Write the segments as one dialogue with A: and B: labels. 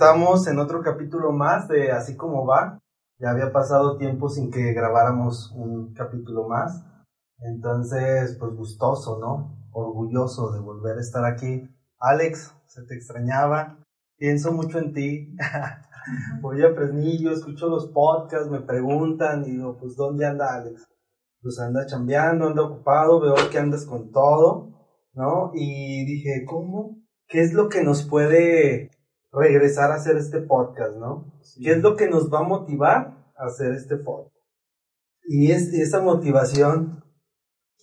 A: Estamos en otro capítulo más de Así como va. Ya había pasado tiempo sin que grabáramos un capítulo más. Entonces, pues gustoso, ¿no? Orgulloso de volver a estar aquí. Alex, se te extrañaba. Pienso mucho en ti. Voy a Fresnillo, escucho los podcasts, me preguntan y digo, pues ¿dónde anda Alex? Pues anda chambeando, anda ocupado, veo que andas con todo, ¿no? Y dije, ¿cómo? ¿Qué es lo que nos puede regresar a hacer este podcast, ¿no? ¿Qué es lo que nos va a motivar a hacer este podcast? Y es, esa motivación,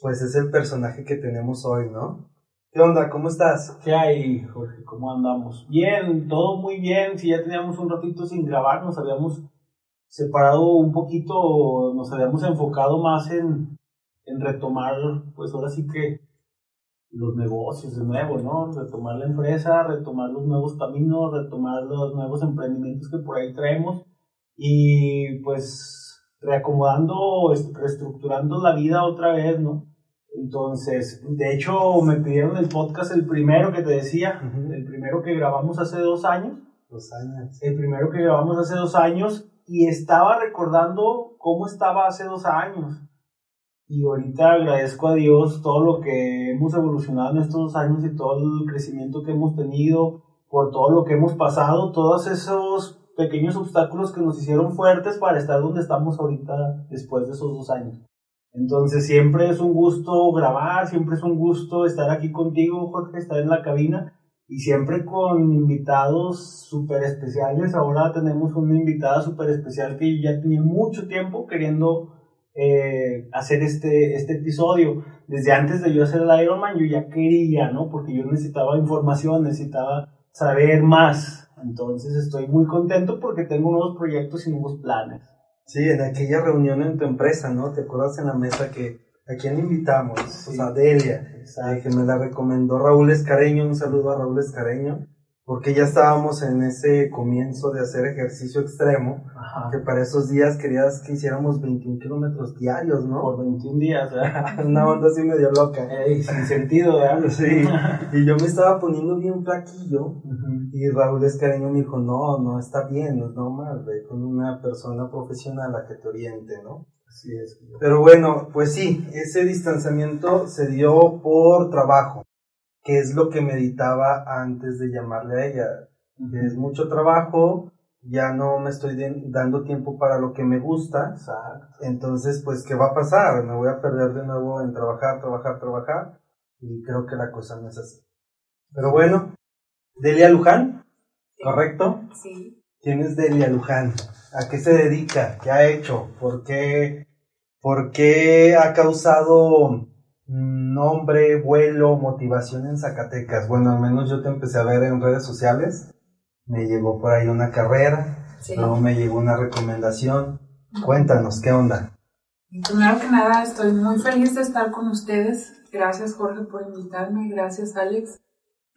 A: pues es el personaje que tenemos hoy, ¿no? ¿Qué onda? ¿Cómo estás?
B: ¿Qué hay, Jorge? ¿Cómo andamos? Bien, todo muy bien. Si ya teníamos un ratito sin grabar, nos habíamos separado un poquito, nos habíamos enfocado más en, en retomar, pues ahora sí que los negocios de nuevo, ¿no? Retomar la empresa, retomar los nuevos caminos, retomar los nuevos emprendimientos que por ahí traemos y pues reacomodando, reestructurando la vida otra vez, ¿no? Entonces, de hecho, me pidieron el podcast, el primero que te decía, el primero que grabamos hace dos años.
A: Dos años.
B: El primero que grabamos hace dos años y estaba recordando cómo estaba hace dos años y ahorita agradezco a Dios todo lo que hemos evolucionado en estos años y todo el crecimiento que hemos tenido, por todo lo que hemos pasado, todos esos pequeños obstáculos que nos hicieron fuertes para estar donde estamos ahorita después de esos dos años. Entonces siempre es un gusto grabar, siempre es un gusto estar aquí contigo, Jorge, estar en la cabina y siempre con invitados súper especiales. Ahora tenemos una invitada súper especial que ya tenía mucho tiempo queriendo eh, hacer este, este episodio. Desde antes de yo hacer el Ironman, yo ya quería, ¿no? Porque yo necesitaba información, necesitaba saber más. Entonces estoy muy contento porque tengo nuevos proyectos y nuevos planes.
A: Sí, en aquella reunión en tu empresa, ¿no? ¿Te acuerdas en la mesa que a quién invitamos? Pues a Delia, que me la recomendó Raúl Escareño. Un saludo a Raúl Escareño porque ya estábamos en ese comienzo de hacer ejercicio extremo, que para esos días querías que hiciéramos 21 kilómetros diarios, ¿no?
B: Por 21 días,
A: Una onda así medio loca.
B: sin sentido, ¿verdad?
A: Sí. Y yo me estaba poniendo bien flaquillo, y Raúl Escareño me dijo, no, no está bien, no es normal, ve con una persona profesional a que te oriente, ¿no?
B: Así es.
A: Pero bueno, pues sí, ese distanciamiento se dio por trabajo que es lo que meditaba antes de llamarle a ella. Es mucho trabajo, ya no me estoy dando tiempo para lo que me gusta. Entonces, pues, ¿qué va a pasar? Me voy a perder de nuevo en trabajar, trabajar, trabajar. Y creo que la cosa no es así. Pero bueno, Delia Luján, ¿correcto?
C: Sí.
A: ¿Quién es Delia Luján? ¿A qué se dedica? ¿Qué ha hecho? ¿Por qué, por qué ha causado nombre, vuelo, motivación en Zacatecas. Bueno, al menos yo te empecé a ver en redes sociales. Me llegó por ahí una carrera, luego me llegó una recomendación. Cuéntanos, ¿qué onda?
C: Primero que nada, estoy muy feliz de estar con ustedes. Gracias Jorge por invitarme, gracias Alex,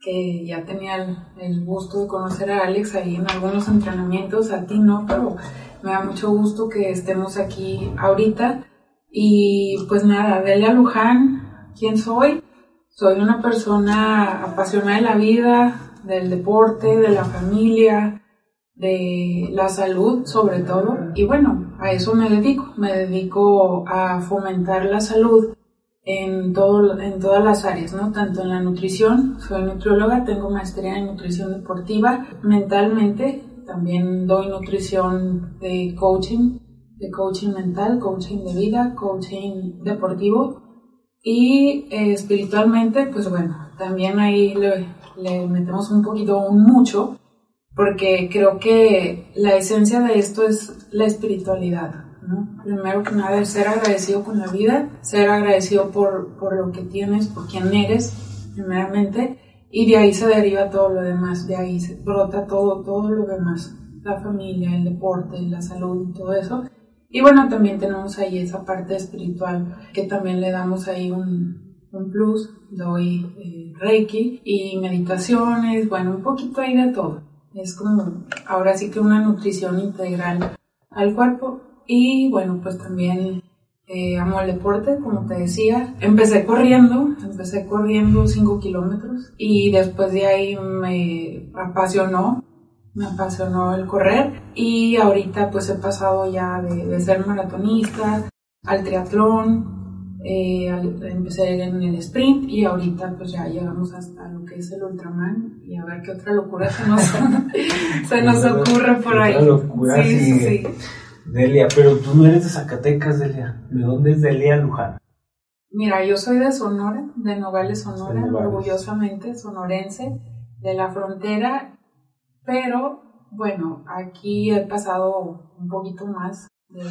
C: que ya tenía el, gusto de conocer a Alex ahí en algunos entrenamientos, a ti no, pero me da mucho gusto que estemos aquí ahorita. Y pues nada, Delia Luján, quién soy. Soy una persona apasionada de la vida, del deporte, de la familia, de la salud sobre todo. Y bueno, a eso me dedico. Me dedico a fomentar la salud en, todo, en todas las áreas, ¿no? Tanto en la nutrición, soy nutrióloga, tengo maestría en nutrición deportiva, mentalmente también doy nutrición de coaching, de coaching mental, coaching de vida, coaching deportivo y eh, espiritualmente, pues bueno, también ahí le, metemos un poquito, un mucho, porque creo que la esencia de esto es la espiritualidad. ¿no? Primero que nada, ser agradecido con la vida, ser agradecido por, por lo que tienes, por quién eres, primeramente, y de ahí se deriva todo lo demás, de ahí se brota todo, todo lo demás, la familia, el deporte, la salud todo eso. Y bueno, también tenemos ahí esa parte espiritual que también le damos ahí un, un plus. Doy eh, reiki y meditaciones, bueno, un poquito ahí de todo. Es como ahora sí que una nutrición integral al cuerpo. Y bueno, pues también eh, amo el deporte, como te decía. Empecé corriendo, empecé corriendo 5 kilómetros y después de ahí me apasionó me apasionó el correr y ahorita pues he pasado ya de, ser maratonista al triatlón, eh, empecé en el sprint y ahorita pues ya llegamos hasta lo que es el Ultraman y a ver qué otra locura se nos, se nos ocurre por ahí.
B: Locura, sí, sí. Delia, pero tú no eres de Zacatecas, Delia. ¿De dónde es Delia Luján?
C: Mira, yo soy de Sonora, de Nogales, Sonora, orgullosamente sonorense, de la frontera, pero bueno, aquí he pasado un poquito más de,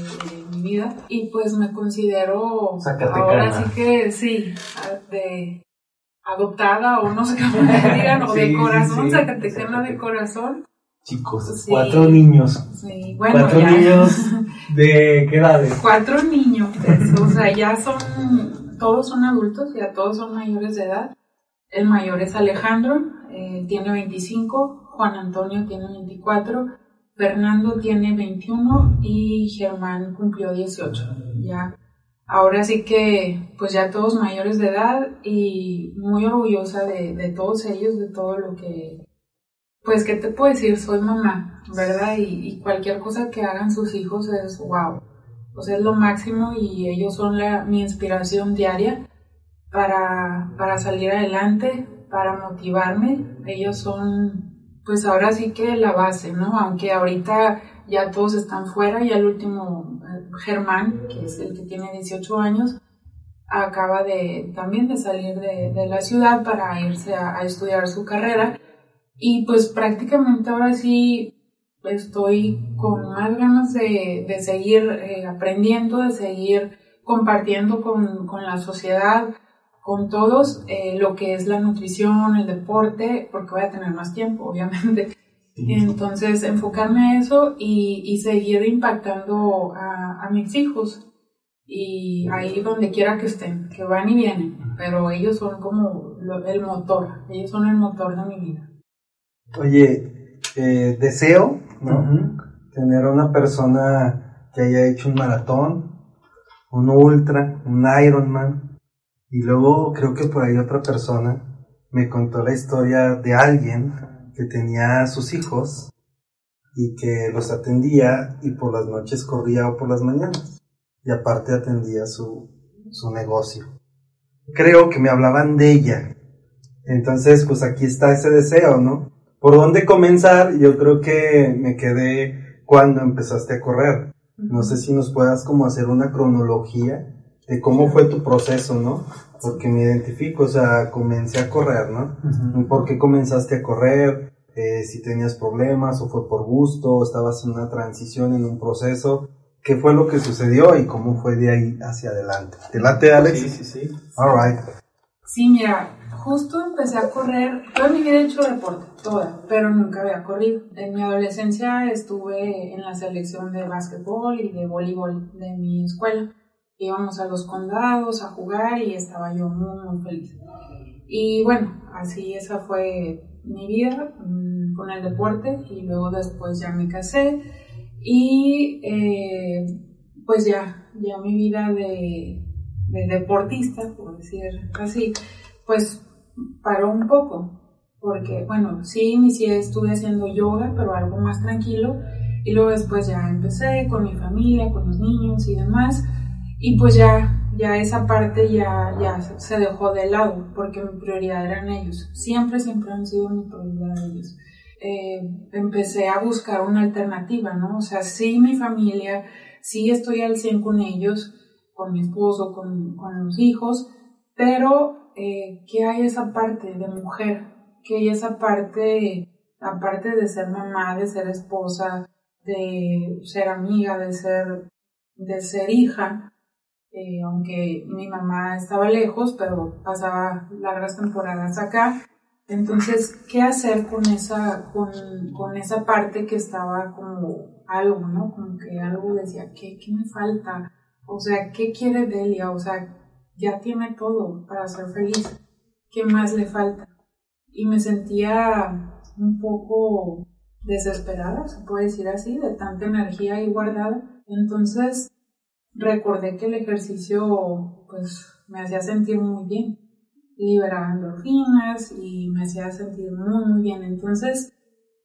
C: mi vida y pues me considero ahora sí que sí, de adoptada o no sé cómo me digan, o de corazón, zacatecana de corazón.
B: Chicos, cuatro niños.
C: Sí, bueno,
B: cuatro niños de qué edades?
C: Cuatro niños, o sea, ya son todos son adultos, ya todos son mayores de edad. El mayor es Alejandro, eh, tiene 25, Juan Antonio tiene 24, Fernando tiene 21 y Germán cumplió 18. Ya, ahora sí que, pues ya todos mayores de edad y muy orgullosa de, todos ellos, de todo lo que, pues, ¿qué te puedo decir? Soy mamá, ¿verdad? Y, cualquier cosa que hagan sus hijos es wow sea, es lo máximo y ellos son la, mi inspiración diaria para, para salir adelante, para motivarme. Ellos son, pues ahora sí que la base, ¿no? Aunque ahorita ya todos están fuera, y el último, eh, Germán, que es el que tiene 18 años, acaba de también de salir de, la ciudad para irse a, a, estudiar su carrera y pues prácticamente ahora sí estoy con más ganas de, de seguir eh, aprendiendo, de seguir compartiendo con, con la sociedad, con todos, eh, lo que es la nutrición, el deporte, porque voy a tener más tiempo, obviamente. Entonces, enfocarme a eso y, y seguir impactando a, a, mis hijos. Y ahí donde quiera que estén, que van y vienen, pero ellos son como el motor, ellos son el motor de mi vida.
A: Oye, eh, deseo ¿no? Tener una persona que haya hecho un maratón, un ultra, un Ironman, y luego creo que por ahí otra persona me contó la historia de alguien que tenía sus hijos y que los atendía y por las noches corría o por las mañanas y aparte atendía su, su negocio. Creo que me hablaban de ella. Entonces, pues aquí está ese deseo, ¿no? ¿Por dónde comenzar? Yo creo que me quedé cuando empezaste a correr. No sé si nos puedas como hacer una cronología de cómo fue tu proceso, ¿no? Porque me identifico, o sea, comencé a correr, ¿no? ¿Por qué comenzaste a correr? Eh, si tenías problemas o fue por gusto, estabas en una transición, en un proceso. ¿Qué fue lo que sucedió y cómo fue de ahí hacia adelante? ¿Te late, Alex?
B: Sí, sí, sí.
A: All right.
C: Sí, mira, justo empecé a correr, toda mi vida he hecho deporte, toda, pero nunca había corrido. En mi adolescencia estuve en la selección de básquetbol y de voleibol de mi escuela. Íbamos a los condados a jugar y estaba yo muy, muy feliz. Y bueno, así esa fue mi vida mm, con el deporte y luego después ya me casé y eh, pues ya, ya mi vida de, de deportista, por decir así, pues paró un poco, porque bueno, sí inicié, estuve haciendo yoga, pero algo más tranquilo, y luego después ya empecé con mi familia, con los niños y demás, y pues ya, ya esa parte ya, ya se dejó de lado, porque mi prioridad eran ellos, siempre, siempre han sido mi prioridad ellos. Eh, empecé a buscar una alternativa, ¿no? O sea, sí mi familia, sí estoy al 100 con ellos, con mi esposo, con, con los hijos, pero eh, que hay esa parte de mujer, que hay esa parte, aparte de ser mamá, de ser esposa, de ser amiga, de ser, de ser hija, eh, aunque mi mamá estaba lejos, pero pasaba largas temporadas acá. Entonces, ¿qué hacer con esa, con, con esa parte que estaba como algo, ¿no? Como que algo decía, ¿qué, qué me falta? O sea, ¿qué quiere Delia? O sea, ya tiene todo para ser feliz. ¿Qué más le falta? Y me sentía un poco desesperada, se puede decir así, de tanta energía ahí guardada. Entonces recordé que el ejercicio pues me hacía sentir muy bien, liberaba endorfinas y me hacía sentir muy muy bien. Entonces,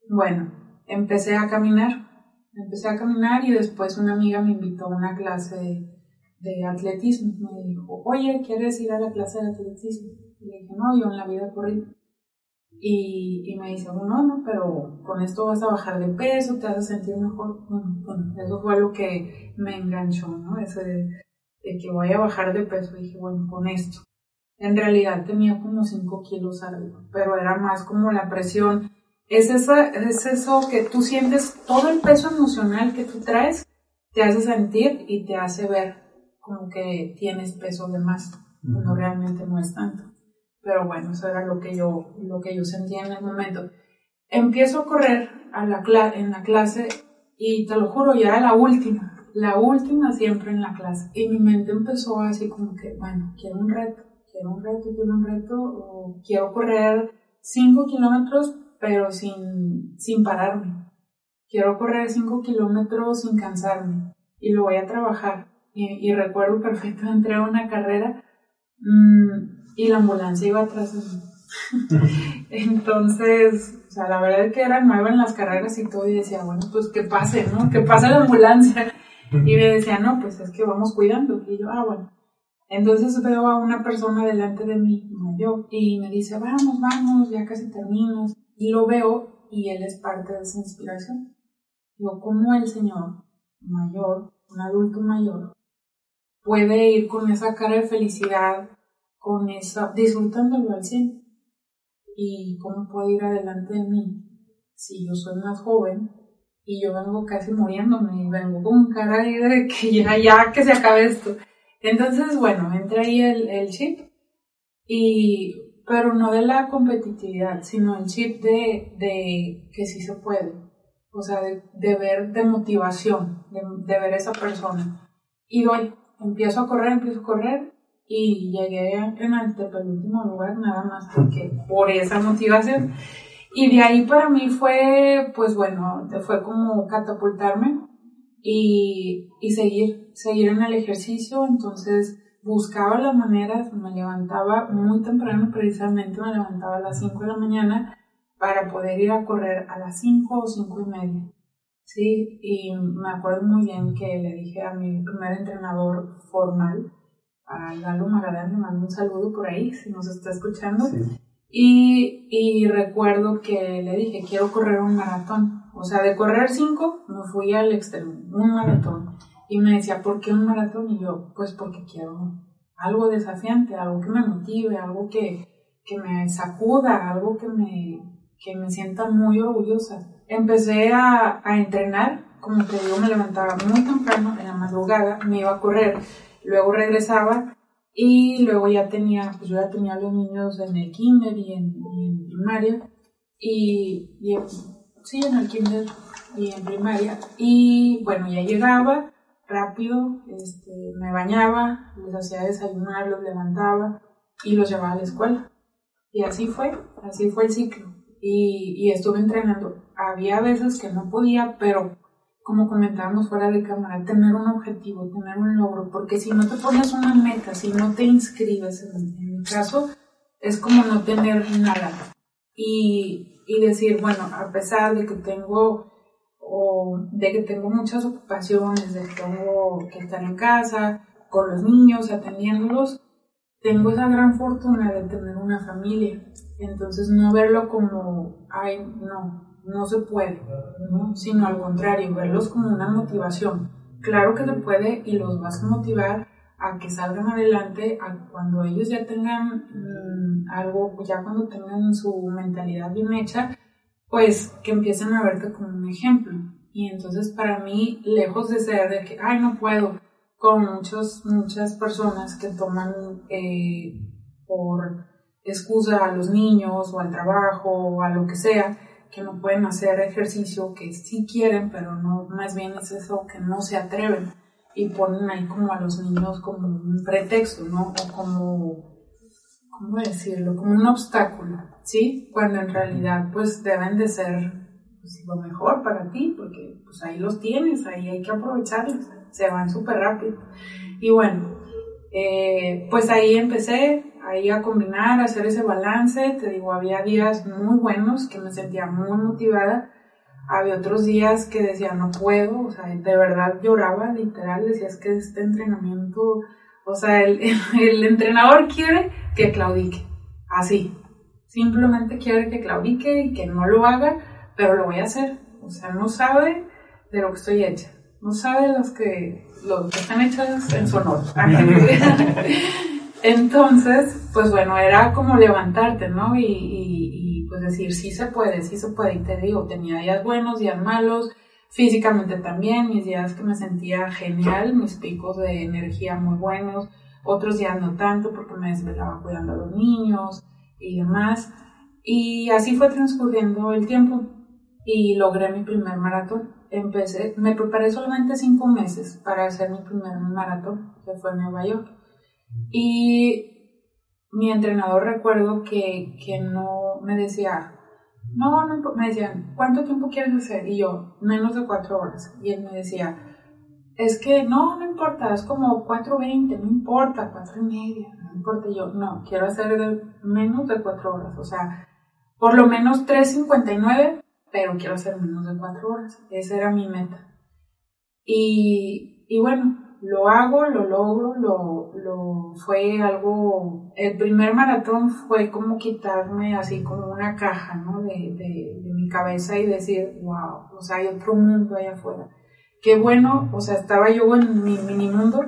C: bueno, empecé a caminar. Empecé a caminar y después una amiga me invitó a una clase de, atletismo. Me dijo, oye, ¿quieres ir a la clase de atletismo? Y le dije, no, yo en la vida corrí. Y, y me dice, bueno, no, pero con esto vas a bajar de peso, te vas a sentir mejor. Bueno, eso fue lo que me enganchó, ¿no? Ese de, de que voy a bajar de peso. Dije, bueno, con esto. En realidad tenía como 5 kilos arriba, pero era más como la presión es, es eso que tú sientes, todo el peso emocional que tú traes te hace sentir y te hace ver como que tienes peso de más, cuando realmente no es tanto. Pero bueno, eso era lo que yo, lo que yo sentía en el momento. Empiezo a correr a la en la clase y te lo juro, ya era la última, la última siempre en la clase. Y mi mente empezó así como que, bueno, quiero un reto, quiero un reto, quiero un reto, quiero correr 5 kilómetros pero sin, sin pararme. Quiero correr 5 kilómetros sin cansarme y lo voy a trabajar. Y, recuerdo perfecto, entré a una carrera mm, y la ambulancia iba atrás de mí. Entonces, o sea, la verdad es que era nueva en las carreras y todo, y decía, bueno, pues que pase, ¿no? Que pase la ambulancia. Y me decía, no, pues es que vamos cuidando. Y yo, ah, bueno. Entonces veo a una persona delante de mí, mayor, y me dice, vamos, vamos, ya casi terminas. Y lo veo y él es parte de esa inspiración. Digo, ¿cómo el Señor mayor, un adulto mayor, puede ir con esa cara de felicidad, con esa, disfrutándolo al 100? ¿Y cómo puede ir adelante de mí si yo soy más joven y yo vengo casi muriéndome y vengo con cara de que ya, ya, que se acabe esto? Entonces, bueno, entra ahí el, el chip y pero no de la competitividad, sino el chip de, de que sí se puede, o sea, de, de ver, de motivación, de, ver esa persona. Y doy, empiezo a correr, empiezo a correr y llegué en el penúltimo lugar nada más porque por esa motivación. Y de ahí para mí fue, pues bueno, fue como catapultarme y, y seguir, seguir en el ejercicio, entonces buscaba las maneras, me levantaba muy temprano, precisamente me levantaba a las 5 de la mañana para poder ir a correr a las 5 o 5 y media. Sí, y me acuerdo muy bien que le dije a mi primer entrenador formal, a Lalo Magadán, le mando un saludo por ahí, si nos está escuchando. Y, y recuerdo que le dije, quiero correr un maratón. O sea, de correr 5, me fui al extremo, un maratón. Y me decía, ¿por qué un maratón? Y yo, pues porque quiero algo desafiante, algo que me motive, algo que, que me sacuda, algo que me, que me sienta muy orgullosa. Empecé a, a entrenar, como te digo, me levantaba muy temprano, en la madrugada, me iba a correr, luego regresaba y luego ya tenía, pues yo ya tenía los niños en el kinder y en, primaria, y, y sí, en el kinder y en primaria, y bueno, ya llegaba, rápido, este, me bañaba, les hacía desayunar, los levantaba y los llevaba a la escuela. Y así fue, así fue el ciclo. Y, y estuve entrenando. Había veces que no podía, pero como comentábamos fuera de cámara, tener un objetivo, tener un logro, porque si no te pones una meta, si no te inscribes, en, en mi caso, es como no tener nada. Y, y decir, bueno, a pesar de que tengo o de que tengo muchas ocupaciones, de que tengo que estar en casa con los niños, atendiéndolos, tengo esa gran fortuna de tener una familia. Entonces no verlo como, ay, no, no se puede, ¿no? sino al contrario, verlos como una motivación. Claro que se puede y los vas a motivar a que salgan adelante a cuando ellos ya tengan mm, algo, ya cuando tengan su mentalidad bien hecha, pues que empiecen a verte como un ejemplo. Y entonces para mí, lejos de ser de que, ay, no puedo, con muchos, muchas personas que toman eh, por excusa a los niños o al trabajo o a lo que sea, que no pueden hacer ejercicio, que sí quieren, pero no, más bien es eso, que no se atreven y ponen ahí como a los niños como un pretexto, ¿no? O como, ¿cómo decirlo? Como un obstáculo. ¿sí? Cuando en realidad pues deben de ser pues, lo mejor para ti, porque pues ahí los tienes, ahí hay que aprovecharlos, se van súper rápido. Y bueno, eh, pues ahí empecé, ahí a combinar, a hacer ese balance, te digo, había días muy buenos que me sentía muy motivada, Había otros días que decía, no puedo, o sea, de verdad lloraba, literal, decía, es que este entrenamiento, o sea, el, el entrenador quiere que claudique, así, simplemente quiere que claudique y que no lo haga, pero lo voy a hacer, o sea, no sabe de lo que estoy hecha, no sabe los que, los que están hechos en su honor. Entonces, pues bueno, era como levantarte, ¿no? Y, y, pues decir, sí se puede, sí se puede. Y te digo, tenía días buenos, días malos, físicamente también, mis días que me sentía genial, mis picos de energía muy buenos, otros días no tanto porque me desvelaba cuidando a los niños y demás. Y así fue transcurriendo el tiempo y logré mi primer maratón. Empecé, me preparé solamente cinco meses para hacer mi primer maratón, que fue en Nueva York. Y mi entrenador recuerdo que, que no me decía, no, no, me decían, ¿cuánto tiempo quieres hacer? Y yo, menos de cuatro horas. Y él me decía, es que no, no importa, es como 4.20, no importa, cuatro y media, no importa. Y yo, no, quiero hacer menos de cuatro horas, o sea, por lo menos 3.59, pero quiero hacer menos de cuatro horas. Esa era mi meta. Y, y bueno, lo hago, lo logro, lo, lo fue algo, el primer maratón fue como quitarme así como una caja, ¿no? De, de, de, mi cabeza y decir, wow, o sea, hay otro mundo allá afuera. Qué bueno, o sea, estaba yo en mi mini mundo,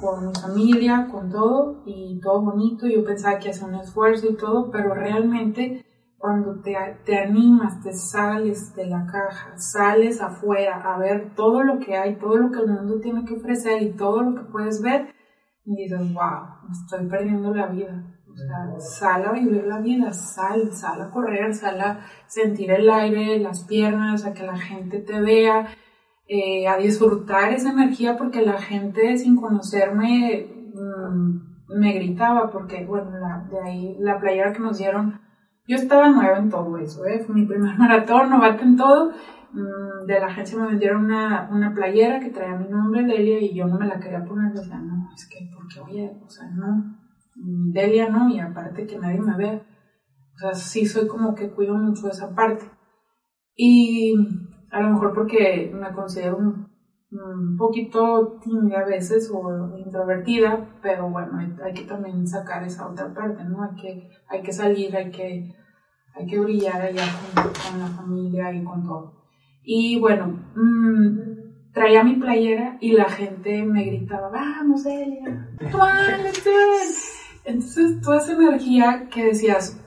C: con mi familia, con todo, y todo bonito, yo pensaba que hacía un esfuerzo y todo, pero realmente cuando te, te, animas, te sales de la caja, sales afuera a ver todo lo que hay, todo lo que el mundo tiene que ofrecer y todo lo que puedes ver, y dices, wow, me estoy perdiendo la vida. O sea, sal a vivir la vida, sal, sal a correr, sal a sentir el aire, las piernas, a que la gente te vea, eh, a disfrutar esa energía porque la gente sin conocerme mmm, me gritaba porque, bueno, la, de ahí la playera que nos dieron yo estaba nueva en todo eso, ¿eh? Fue mi primer maratón, novata en todo. Mm, de la agencia me vendieron una, una playera que traía mi nombre, Delia, y yo no me la quería poner. Sea, no, es que, ¿por qué voy a...? O sea, no, mm, Delia no, y aparte que nadie me vea. O sea, sí soy como que cuido mucho esa parte. Y a lo mejor porque me considero un, un poquito tímida a veces o introvertida, pero bueno, hay, que también sacar esa otra parte, ¿no? Hay que, hay que salir, hay que, hay que brillar allá con, con la familia y con todo. Y bueno, mmm, traía mi playera y la gente me gritaba, vamos, Elia, Entonces, toda esa energía que decías,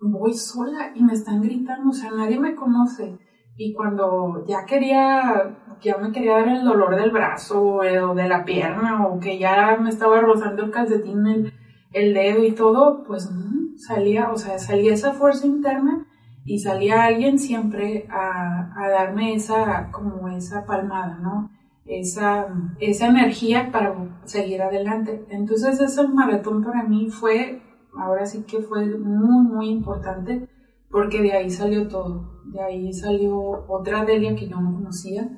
C: voy sola y me están gritando, o sea, nadie me conoce. Y cuando ya quería ya me quería dar el dolor del brazo o de la pierna o que ya me estaba rozando el calcetín, el, el dedo y todo, pues mm, salía, o sea, salía esa fuerza interna y salía alguien siempre a, a darme esa, como esa palmada, ¿no? Esa, esa energía para seguir adelante. Entonces ese maratón para mí fue, ahora sí que fue muy, muy importante porque de ahí salió todo. De ahí salió otra Delia que yo no conocía,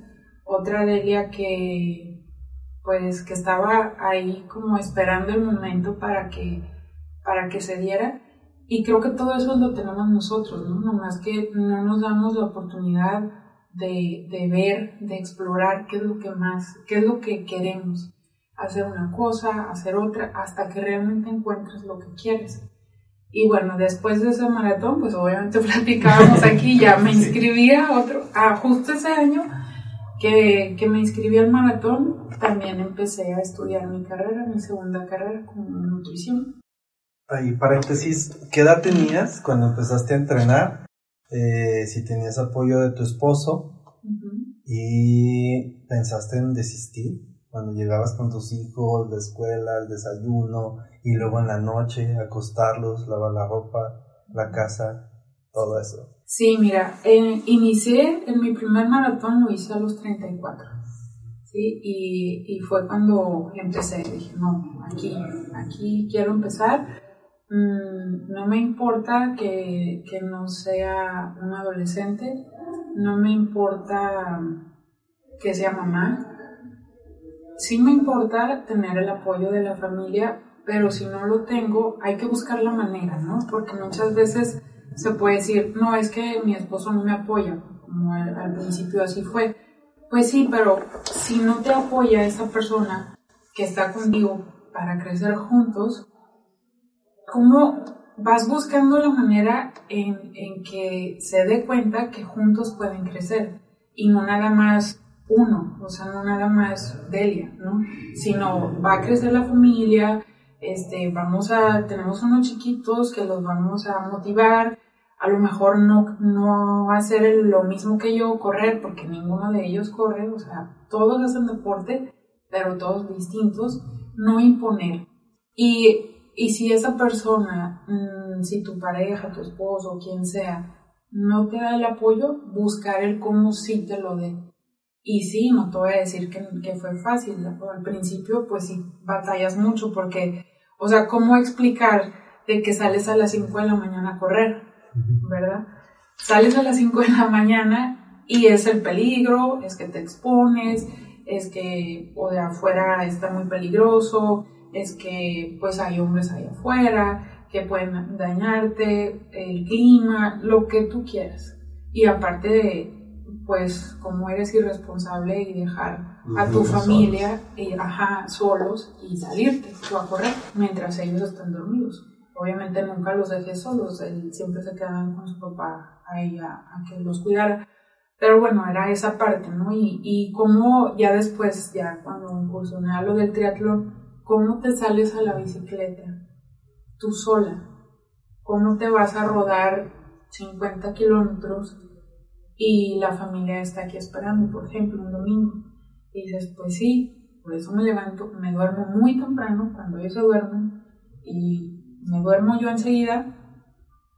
C: otra Delia que pues que estaba ahí como esperando el momento para que para que se diera y creo que todo eso lo tenemos nosotros, ¿no? Nomás que no nos damos la oportunidad de, de ver, de explorar qué es lo que más, qué es lo que queremos. Hacer una cosa, hacer otra, hasta que realmente encuentres lo que quieres. Y bueno, después de ese maratón, pues obviamente platicábamos aquí, ya me inscribí a otro, a justo ese año, que, que, me inscribí al maratón, también empecé a estudiar mi carrera, mi segunda carrera como nutrición.
A: Ahí, paréntesis, ¿qué edad tenías cuando empezaste a entrenar? Eh, si tenías apoyo de tu esposo uh -huh. y pensaste en desistir cuando llegabas con tus hijos, la escuela, el desayuno y luego en la noche acostarlos, lavar la ropa, la casa, todo eso.
C: Sí, mira, eh, inicié en mi primer maratón, lo hice a los 34. ¿sí? Y, y fue cuando empecé, dije, no, aquí, aquí quiero empezar. Mm, no me importa que, que no sea un adolescente, no me importa que sea mamá, sí me importa tener el apoyo de la familia, pero si no lo tengo, hay que buscar la manera, ¿no? Porque muchas veces se puede decir, no, es que mi esposo no me apoya. como al, principio así fue. Pues sí, pero si no te apoya esa persona que está contigo para crecer juntos, ¿cómo vas buscando la manera en, en que se dé cuenta que juntos pueden crecer? Y no nada más uno, o sea, no nada más Delia, ¿no? Sino va a crecer la familia, este, vamos a, tenemos unos chiquitos que los vamos a motivar, a lo mejor no, no va a ser lo mismo que yo correr, porque ninguno de ellos corre, o sea, todos hacen deporte, pero todos distintos, no imponer. Y, y si esa persona, mm, si tu pareja, tu esposo, quien sea, no te da el apoyo, buscar el cómo sí te lo dé. Y sí, no te voy a decir que, que fue fácil. Al principio, pues sí, batallas mucho porque, o sea, ¿cómo explicar de que sales a las 5 de la mañana a correr? ¿Verdad? Sales a las 5 de la mañana y es el peligro, es que te expones, es que o de afuera está muy peligroso, es que pues hay hombres ahí afuera que pueden dañarte, el clima, lo que tú quieras. Y aparte de, pues como eres irresponsable y dejar a tu familia y, ajá, solos y salirte tú a correr mientras ellos están dormidos. Obviamente nunca los dejé solos, él siempre se quedaban con su papá ahí a, a que los cuidara. Pero bueno, era esa parte, ¿no? Y, y cómo ya después, ya cuando incursioné a lo del triatlón, ¿cómo te sales a la bicicleta? Tú sola. ¿Cómo te vas a rodar 50 kilómetros y la familia está aquí esperando, por ejemplo, un domingo? Y dices, pues sí, por eso me levanto, me duermo muy temprano cuando ellos se duermen y me duermo yo enseguida.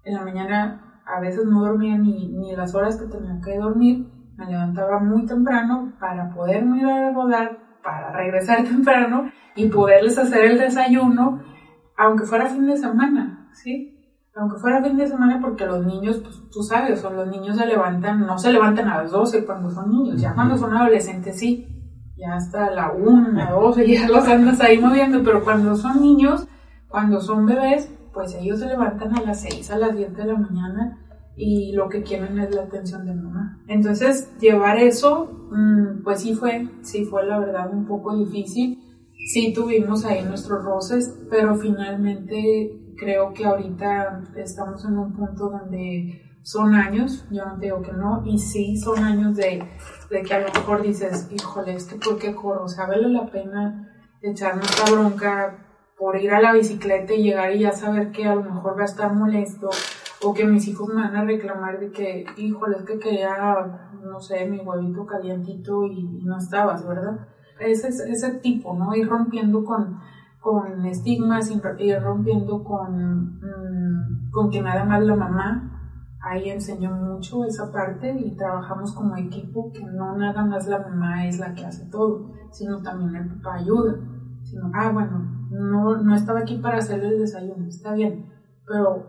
C: En la mañana a veces no dormía ni, ni las horas que tenía que dormir, me levantaba muy temprano para poder ir a rodar, para regresar temprano y poderles hacer el desayuno, aunque fuera fin de semana, ¿sí? Aunque fuera fin de semana porque los niños, pues tú sabes, son los niños se levantan, no se levantan a las 12 cuando son niños, ya cuando son adolescentes sí, ya hasta la 1, la 12, ya los andas ahí moviendo, pero cuando son niños, cuando son bebés, pues ellos se levantan a las 6, a las 10 de la mañana y lo que quieren es la atención de mamá. Entonces, llevar eso, mmm, pues sí fue, sí fue la verdad un poco difícil. Sí tuvimos ahí nuestros roces, pero finalmente creo que ahorita estamos en un punto donde son años, yo no te digo que no, y sí son años de, de que a lo mejor dices, híjole, es que ¿por qué corro? O sea, vale la pena echarme esta bronca por ir a la bicicleta y llegar y ya saber que a lo mejor va a estar molesto o que mis hijos me van a reclamar de que, híjole, es que quería, no sé, mi huevito calientito y, y no estabas, ¿verdad? Ese, ese tipo, ¿no? Ir rompiendo con, con estigmas, ir rompiendo con, mmm, con que nada más la mamá, ahí enseñó mucho esa parte y trabajamos como equipo, que no nada más la mamá es la que hace todo, sino también el papá ayuda. Sino, ah, bueno, no, no estaba aquí para hacerle el desayuno, está bien, pero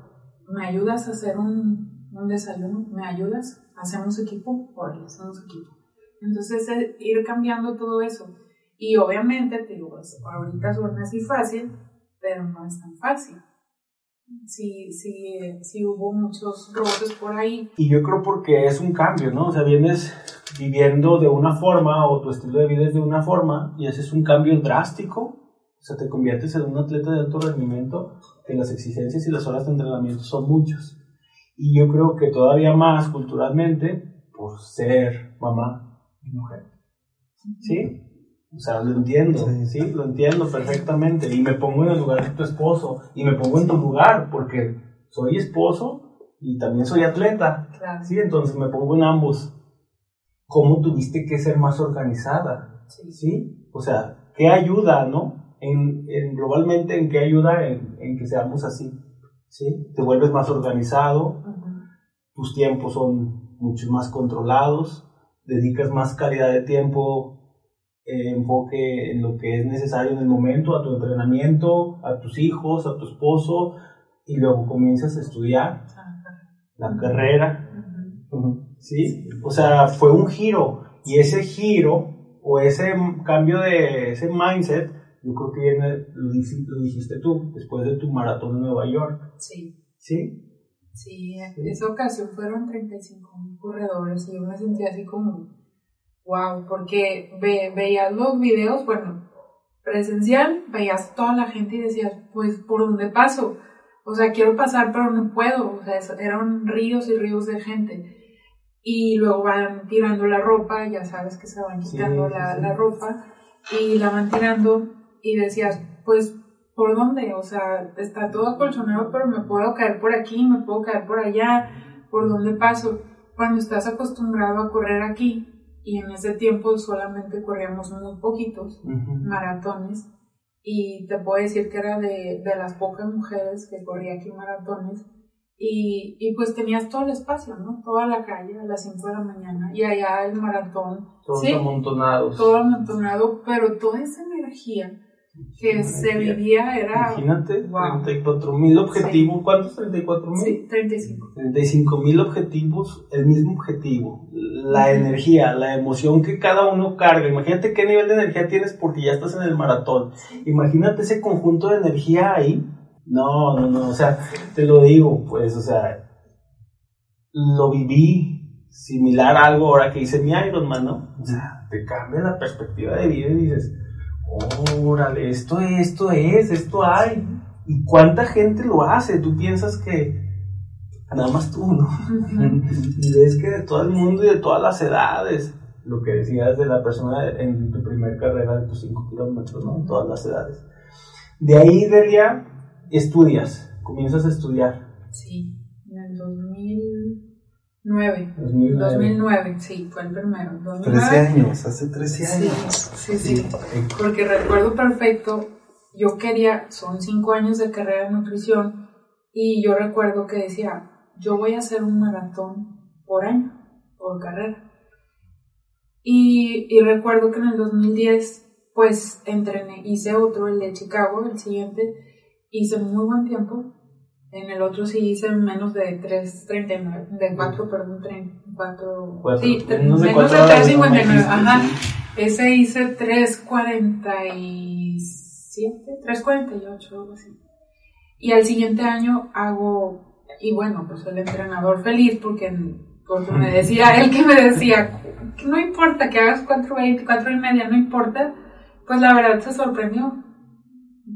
C: ¿me ayudas a hacer un, un desayuno? ¿Me ayudas? ¿Hacemos equipo? Órale, hacemos equipo. Entonces, eh, ir cambiando todo eso. Y obviamente, te digo, pues, ahorita suena así fácil, pero no es tan fácil. Sí, sí, sí hubo muchos roces por ahí.
B: Y yo creo porque es un cambio, ¿no? O sea, vienes viviendo de una forma o tu estilo de vida es de una forma y ese es un cambio drástico. O sea, te conviertes en un atleta de alto rendimiento que las exigencias y las horas de entrenamiento son muchas. Y yo creo que todavía más culturalmente por ser mamá y mujer. ¿Sí? O sea, lo entiendo, sí. sí. lo entiendo perfectamente. Y me pongo en el lugar de tu esposo. Y me pongo en tu lugar porque soy esposo y también soy atleta.
C: Claro.
B: Sí, entonces me pongo en ambos. ¿Cómo tuviste que ser más organizada?
C: Sí.
B: ¿Sí? O sea, ¿qué ayuda, no? En, en globalmente, ¿en qué ayuda en, en, que seamos así? ¿Sí? Te vuelves más organizado, uh -huh. tus tiempos son mucho más controlados, dedicas más calidad de tiempo, eh, enfoque en lo que es necesario en el momento, a tu entrenamiento, a tus hijos, a tu esposo, y luego comienzas a estudiar uh -huh. la carrera. Uh -huh. ¿Sí? O sea, fue un giro, y ese giro, o ese cambio de ese mindset, yo creo que viene, lo, dijiste tú, después de tu maratón en Nueva York.
C: Sí.
B: ¿Sí?
C: Sí, en esa ocasión fueron 35 mil corredores y yo me sentía así como, wow, porque ve, veías los videos, bueno, presencial, veías toda la gente y decías, pues, ¿por dónde paso? O sea, quiero pasar, pero no puedo. O sea, eran ríos y ríos de gente. Y luego van tirando la ropa, ya sabes que se van quitando la, la ropa, y la van tirando, y decías, pues, ¿por dónde? O sea, está todo acolchonado, pero me puedo caer por aquí, me puedo caer por allá, ¿por dónde paso? Cuando estás acostumbrado a correr aquí, y en ese tiempo solamente corríamos muy poquitos maratones, y te puedo decir que era de, de las pocas mujeres que corría aquí maratones, y, y, pues tenías todo el espacio, ¿no? Toda la calle a las 5 de la mañana y allá el maratón.
B: Todos amontonados.
C: Todo amontonado, pero toda esa energía que se vivía era...
B: Imagínate, 34 mil objetivos, ¿cuántos? 34 mil?
C: Sí, 35.
B: 35 mil objetivos, el mismo objetivo, la energía, la emoción que cada uno carga. Imagínate qué nivel de energía tienes porque ya estás en el maratón. Imagínate ese conjunto de energía ahí. No, no, no, o sea, te lo digo, pues, o sea, lo viví similar a algo ahora que hice mi Ironman, ¿no? O sea, te cambia la perspectiva de vida y dices, órale, esto, esto es, esto hay. ¿Y cuánta gente lo hace? Tú piensas que nada más tú, ¿no? y ves que de todo el mundo y de todas las edades, lo que decías de la persona en tu primer carrera de tus 5 kilómetros, ¿no? Todas las edades. De ahí, Delia, estudias, comienzas a estudiar.
C: Sí, en 2009. 2009. 2009, sí, fue el primero.
A: 13 años, hace 13 años.
C: Sí, sí, sí, Porque recuerdo perfecto, yo quería, son 5 años de carrera de nutrición, y yo recuerdo que decía, yo voy a hacer un maratón por año, por carrera. Y, y recuerdo que en el 2010, pues entrené, hice otro, el de Chicago, el siguiente, hice muy buen tiempo, en el otro sí hice menos de 3.39, de 4, perdón, 4, sí, menos de 3.59, ajá. Ese hice 3.47, 3.48, algo así. Y al siguiente año hago, y bueno, pues el entrenador feliz porque, porque me decía, él que me decía, no importa que hagas 4.20, 4 y media, no importa, pues la verdad se sorprendió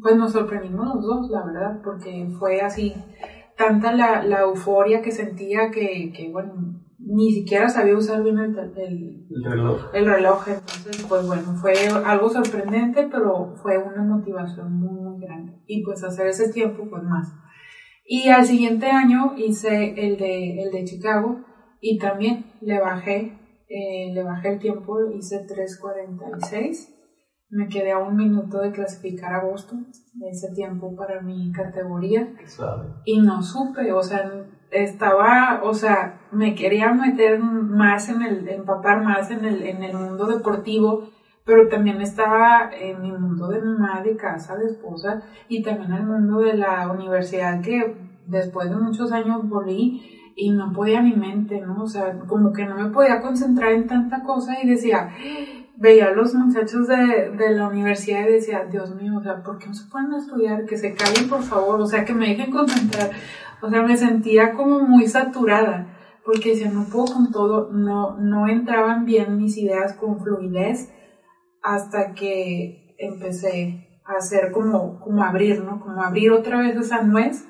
C: pues nos sorprendimos los dos, la verdad, porque fue así, tanta la, la euforia que sentía que, que, bueno, ni siquiera sabía usar bien el,
B: el, reloj.
C: el reloj. Entonces, pues bueno, fue algo sorprendente, pero fue una motivación muy, muy grande. Y pues hacer ese tiempo, pues más. Y al siguiente año hice el de, el de Chicago y también le bajé, eh, le bajé el tiempo, hice 3.46 me quedé a un minuto de clasificar a Boston, de ese tiempo para mi categoría. Y no supe, o sea, estaba, o sea, me quería meter más en el, empapar más en el, en el mundo deportivo, pero también estaba en mi mundo de mamá, de casa, de esposa, y también en el mundo de la universidad que después de muchos años volví y no podía mi mente, ¿no? O sea, como que no me podía concentrar en tanta cosa y decía, veía a los muchachos de, de, la universidad y decía, Dios mío, o sea, ¿por qué no se pueden estudiar? Que se callen, por favor, o sea, que me dejen concentrar. O sea, me sentía como muy saturada, porque decía, no puedo con todo, no, no entraban bien mis ideas con fluidez hasta que empecé a hacer como, como abrir, ¿no? Como abrir otra vez esa nuez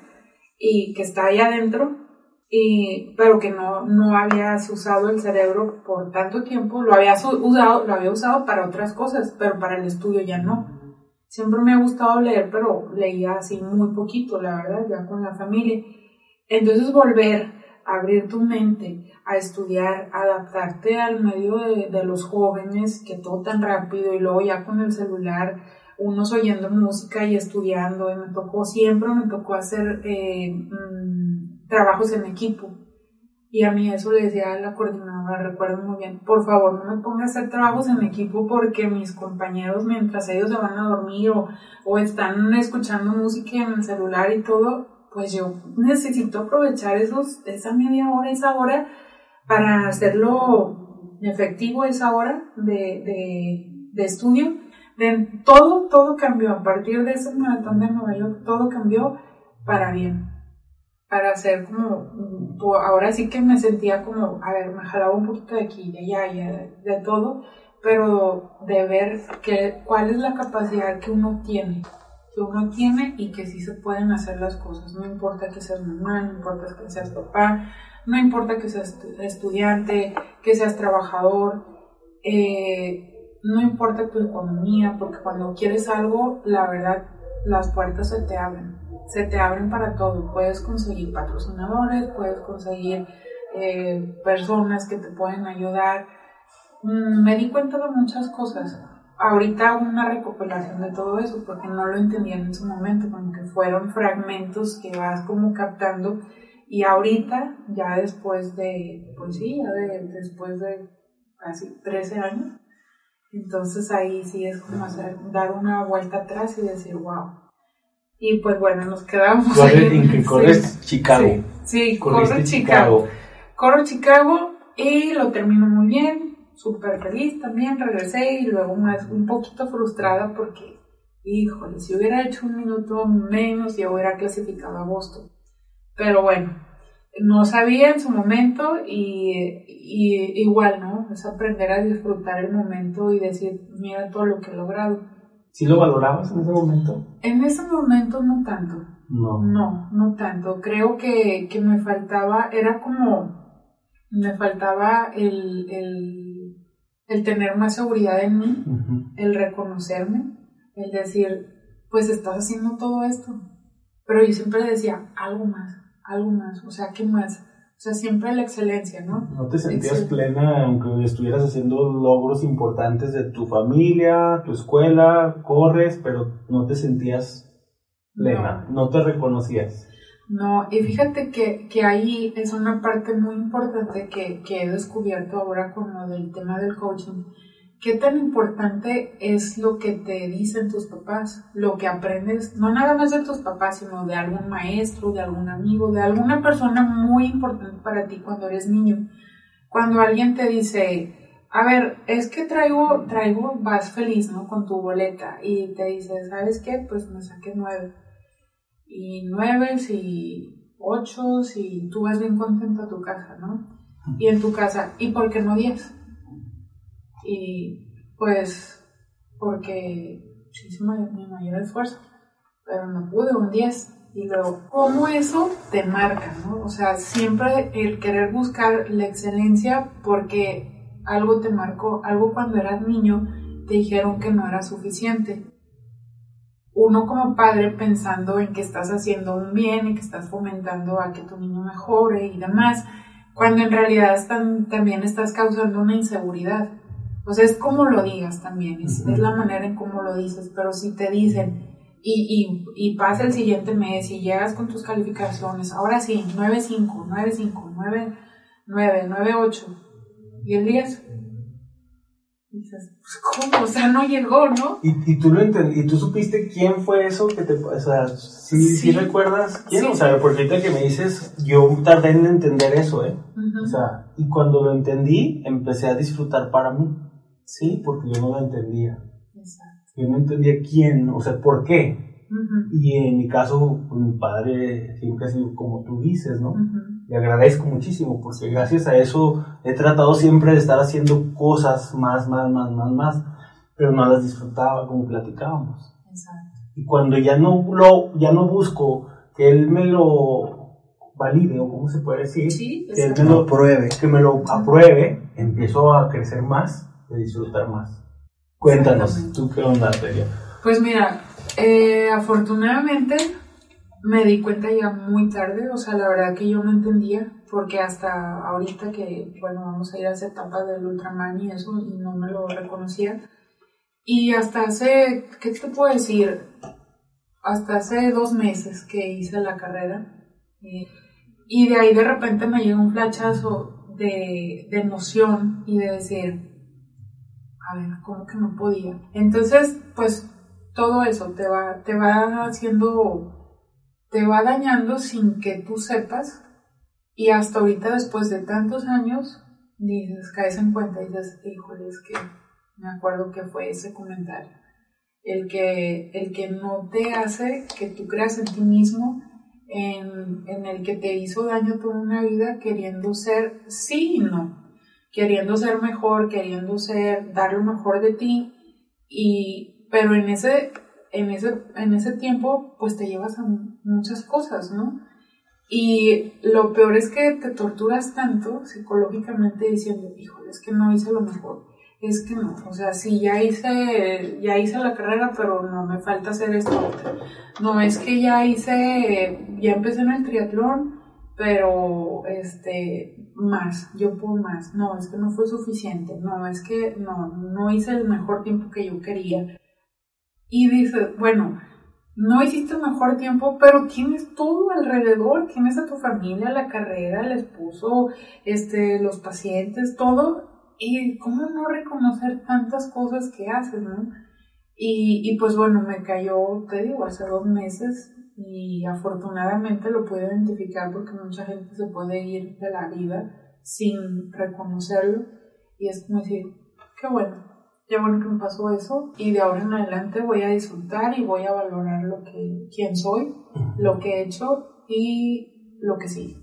C: y que está ahí adentro y, pero que no, no habías usado el cerebro por tanto tiempo, lo habías usado, lo había usado para otras cosas, pero para el estudio ya no. Siempre me ha gustado leer, pero leía así muy poquito, la verdad, ya con la familia. Entonces volver a abrir tu mente, a estudiar, adaptarte al medio de, de los jóvenes, que todo tan rápido, y luego ya con el celular, unos oyendo música y estudiando, y me tocó, siempre me tocó hacer eh, mm, trabajos en equipo. Y a mí eso le decía a la coordinadora, recuerdo muy bien, por favor no me ponga a hacer trabajos en equipo porque mis compañeros mientras ellos se van a dormir o, o están escuchando música en el celular y todo, pues yo necesito aprovechar esos, esa media hora, esa hora para hacerlo efectivo, esa hora de, de, de estudio todo, todo cambió. A partir de ese maratón de Nueva York, todo cambió para bien. Para hacer como, ahora sí que me sentía como, a ver, me jalaba un poquito de aquí, de allá, de, de todo, pero de ver que, cuál es la capacidad que uno tiene, que uno tiene y que sí se pueden hacer las cosas, no importa que seas mamá, no importa que seas papá, no importa que seas estudiante, que seas trabajador, eh, no importa tu economía, porque cuando quieres algo, la verdad, las puertas se te abren se te abren para todo. Puedes conseguir patrocinadores, puedes conseguir eh, personas que te pueden ayudar. Mm, me di cuenta de muchas cosas. Ahorita una recopilación de todo eso porque no lo entendía en su momento, como que fueron fragmentos que vas como captando y ahorita, ya después de, pues sí, ya después de casi 13 años, entonces ahí sí es como hacer, dar una vuelta atrás y decir, wow, y pues bueno, nos quedamos.
B: en que corres Chicago.
C: Sí, corro Chicago. Corro Chicago y lo termino muy bien, súper feliz también, regresé y luego más un poquito frustrada porque, híjole, si hubiera hecho un minuto menos ya hubiera clasificado a Boston. Pero bueno, no sabía en su momento y, y igual, ¿no? Es aprender a disfrutar el momento y decir, mira todo lo que he logrado
B: ¿Sí lo valorabas en ese momento?
C: En ese momento no tanto.
B: No.
C: No, no tanto. Creo que, que me faltaba, era como, me faltaba el, el, el tener más seguridad en mí, el reconocerme, el decir, pues estás haciendo todo esto. Pero yo siempre decía, algo más, algo más, o sea, ¿qué más? O sea, siempre la excelencia, ¿no?
B: ¿No te sentías plena aunque estuvieras haciendo logros importantes de tu familia, tu escuela, corres, pero no te sentías plena, no, te reconocías?
C: No, y fíjate que, que, ahí es una parte muy importante que, que he descubierto ahora con lo del tema del coaching ¿Qué tan importante es lo que te dicen tus papás? Lo que aprendes, no nada más de tus papás, sino de algún maestro, de algún amigo, de alguna persona muy importante para ti cuando eres niño. Cuando alguien te dice, a ver, es que traigo, traigo, vas feliz, ¿no? Con tu boleta y te dice, ¿sabes qué? Pues me saqué nueve. Y nueve, y ocho, y tú vas bien contento a tu casa, ¿no? Y en tu casa, ¿y por qué no diez? Y pues porque hice mi mayor esfuerzo, pero no pude un 10. Y luego, ¿cómo eso te marca? ¿no? O sea, siempre el querer buscar la excelencia porque algo te marcó, algo cuando eras niño te dijeron que no era suficiente. Uno como padre pensando en que estás haciendo un bien y que estás fomentando a que tu niño mejore y demás, cuando en realidad también estás causando una inseguridad o sea, es como lo digas también, es, la manera en cómo lo dices, pero si te dicen, y, y, pasa el siguiente mes y llegas con tus calificaciones, ahora sí, 9.5, 9.5, 9, 9, 9.8, y el 10, dices, pues ¿cómo? O sea, no llegó, ¿no?
B: Y, y tú lo entendí, y tú supiste quién fue eso que te, o sea, ¿sí, sí. recuerdas quién? O sea, porque ahorita que me dices, yo tardé en entender eso, ¿eh? O sea, y cuando lo entendí, empecé a disfrutar para mí. Sí, porque yo no lo entendía. Exacto. Yo no entendía quién, o sea, por qué. Y en mi caso, pues, mi padre siempre ha sido como tú dices, ¿no? Le agradezco muchísimo porque gracias a eso he tratado siempre de estar haciendo cosas más, más, más, más, más, pero no las disfrutaba como platicábamos. Exacto. Y cuando ya no lo, ya no busco que él me lo valide o cómo se puede decir, que él me lo apruebe, que me lo apruebe, empiezo a crecer más de disfrutar más. Cuéntanos, ¿tú qué onda, Teria?
C: Pues mira, eh, afortunadamente me di cuenta ya muy tarde, o sea, la verdad que yo no entendía, porque hasta ahorita que, bueno, vamos a ir a esa etapa del Ultraman y eso, y no me lo reconocía. Y hasta hace, ¿qué te puedo decir? Hasta hace dos meses que hice la carrera. Eh, y de ahí de repente me llegó un flachazo de, de emoción y de decir, a ver, ¿cómo que no podía? Entonces, pues todo eso te va, te va haciendo, te va dañando sin que tú sepas y hasta ahorita después de tantos años dices, caes en cuenta y dices, híjole, es que me acuerdo que fue ese comentario. El que, el que no te hace que tú creas en ti mismo, en, en el que te hizo daño toda una vida queriendo ser sí y no, queriendo ser mejor, queriendo ser, dar lo mejor de ti, y, pero en ese, en ese, en ese tiempo, pues te llevas a muchas cosas, ¿no? Y lo peor es que te torturas tanto psicológicamente diciendo, híjole, es que no hice lo mejor, es que no, o sea, sí, ya hice, ya hice la carrera, pero no, me falta hacer esto. No, es que ya hice, ya empecé en el triatlón, pero, este, más, yo puedo más, no, es que no fue suficiente, no, es que no, no hice el mejor tiempo que yo quería. Y dices, bueno, no hiciste mejor tiempo, pero tienes todo alrededor, tienes a tu familia, la carrera, el esposo, este, los pacientes, todo, y cómo no reconocer tantas cosas que haces, ¿no? Y, y pues bueno, me cayó, te digo, hace dos meses y afortunadamente lo puedo identificar porque mucha gente se puede ir de la vida sin reconocerlo y es como decir, qué bueno, ya bueno que me pasó eso y de ahora en adelante voy a disfrutar y voy a valorar lo que, quién soy, lo que he hecho y lo que sí.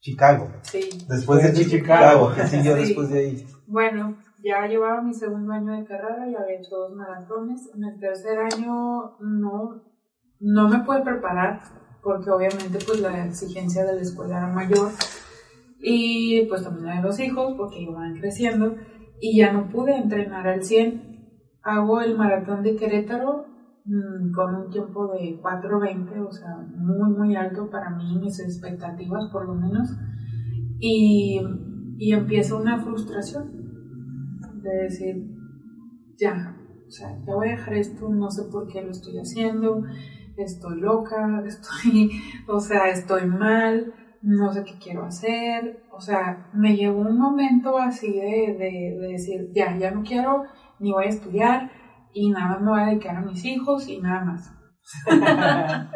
A: Chicago.
C: Sí.
A: Después de Chicago, ¿qué siguió
C: Sí.
A: después de ahí?
C: Bueno, ya llevaba mi segundo año de carrera y había hecho dos maratones. En el tercer año no, no me pude preparar porque obviamente pues la exigencia de la escuela era mayor y pues también la de los hijos porque iban creciendo y ya no pude entrenar al 100. Hago el maratón de Querétaro mm, con un tiempo de 4.20, o sea, muy, muy alto para mí, mis expectativas por lo menos. Y, y empieza una frustración de decir, ya, o sea, ya voy a dejar esto, no sé por qué lo estoy haciendo, estoy loca, estoy, o sea, estoy mal, no sé qué quiero hacer, o sea, me llegó un momento así de, de, de decir, ya, ya no quiero, ni voy a estudiar, y nada más me voy a dedicar a mis hijos y nada más.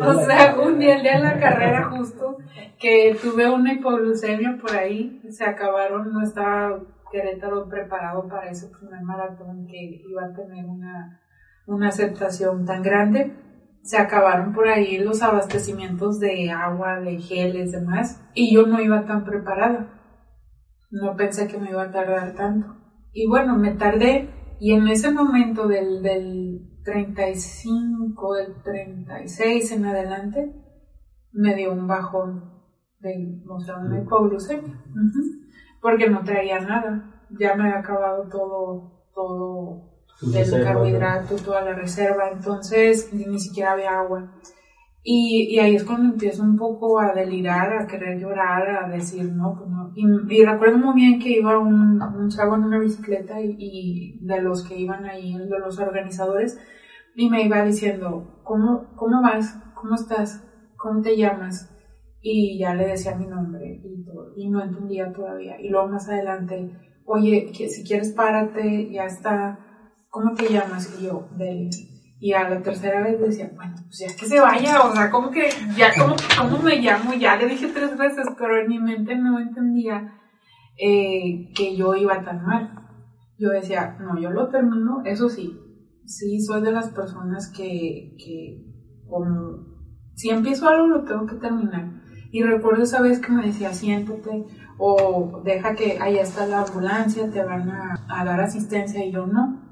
C: O sea, un día, el día de la carrera justo, que tuve una hipoglucemia por ahí, se acabaron, no estaba Querétaro preparado para ese primer maratón que iba a tener una, una aceptación tan grande. Se acabaron por ahí los abastecimientos de agua, de geles, demás, y yo no iba tan preparada. No pensé que me iba a tardar tanto. Y bueno, me tardé, y en ese momento del, del 35, del 36 en adelante, me dio un bajón de, o sea, una hipoglucemia. Porque no traía nada. Ya me había acabado todo, todo del carbohidrato, toda la reserva. Entonces, ni, siquiera había agua. Y, y ahí es cuando empiezo un poco a delirar, a querer llorar, a decir, no, pues no. Y, y recuerdo muy bien que iba un, un chavo en una bicicleta y, y de los que iban ahí, de los organizadores, y me iba diciendo, ¿cómo, cómo vas? ¿Cómo estás? ¿Cómo te llamas? Y ya le decía mi nombre y, todo, y no entendía todavía. Y luego más adelante, oye, si quieres párate, ya está, ¿cómo te llamas? Y yo, Delia. Y a la tercera vez decía, bueno, pues ya que se vaya, o sea, como que, ya, como, ¿cómo me llamo? Ya le dije tres veces, pero en mi mente no entendía eh, que yo iba tan mal. Yo decía, no, yo lo termino, eso sí, sí soy de las personas que, que como, si empiezo algo lo tengo que terminar. Y recuerdo esa vez que me decía, siéntate, o deja que ahí está la ambulancia, te van a dar asistencia, y yo no,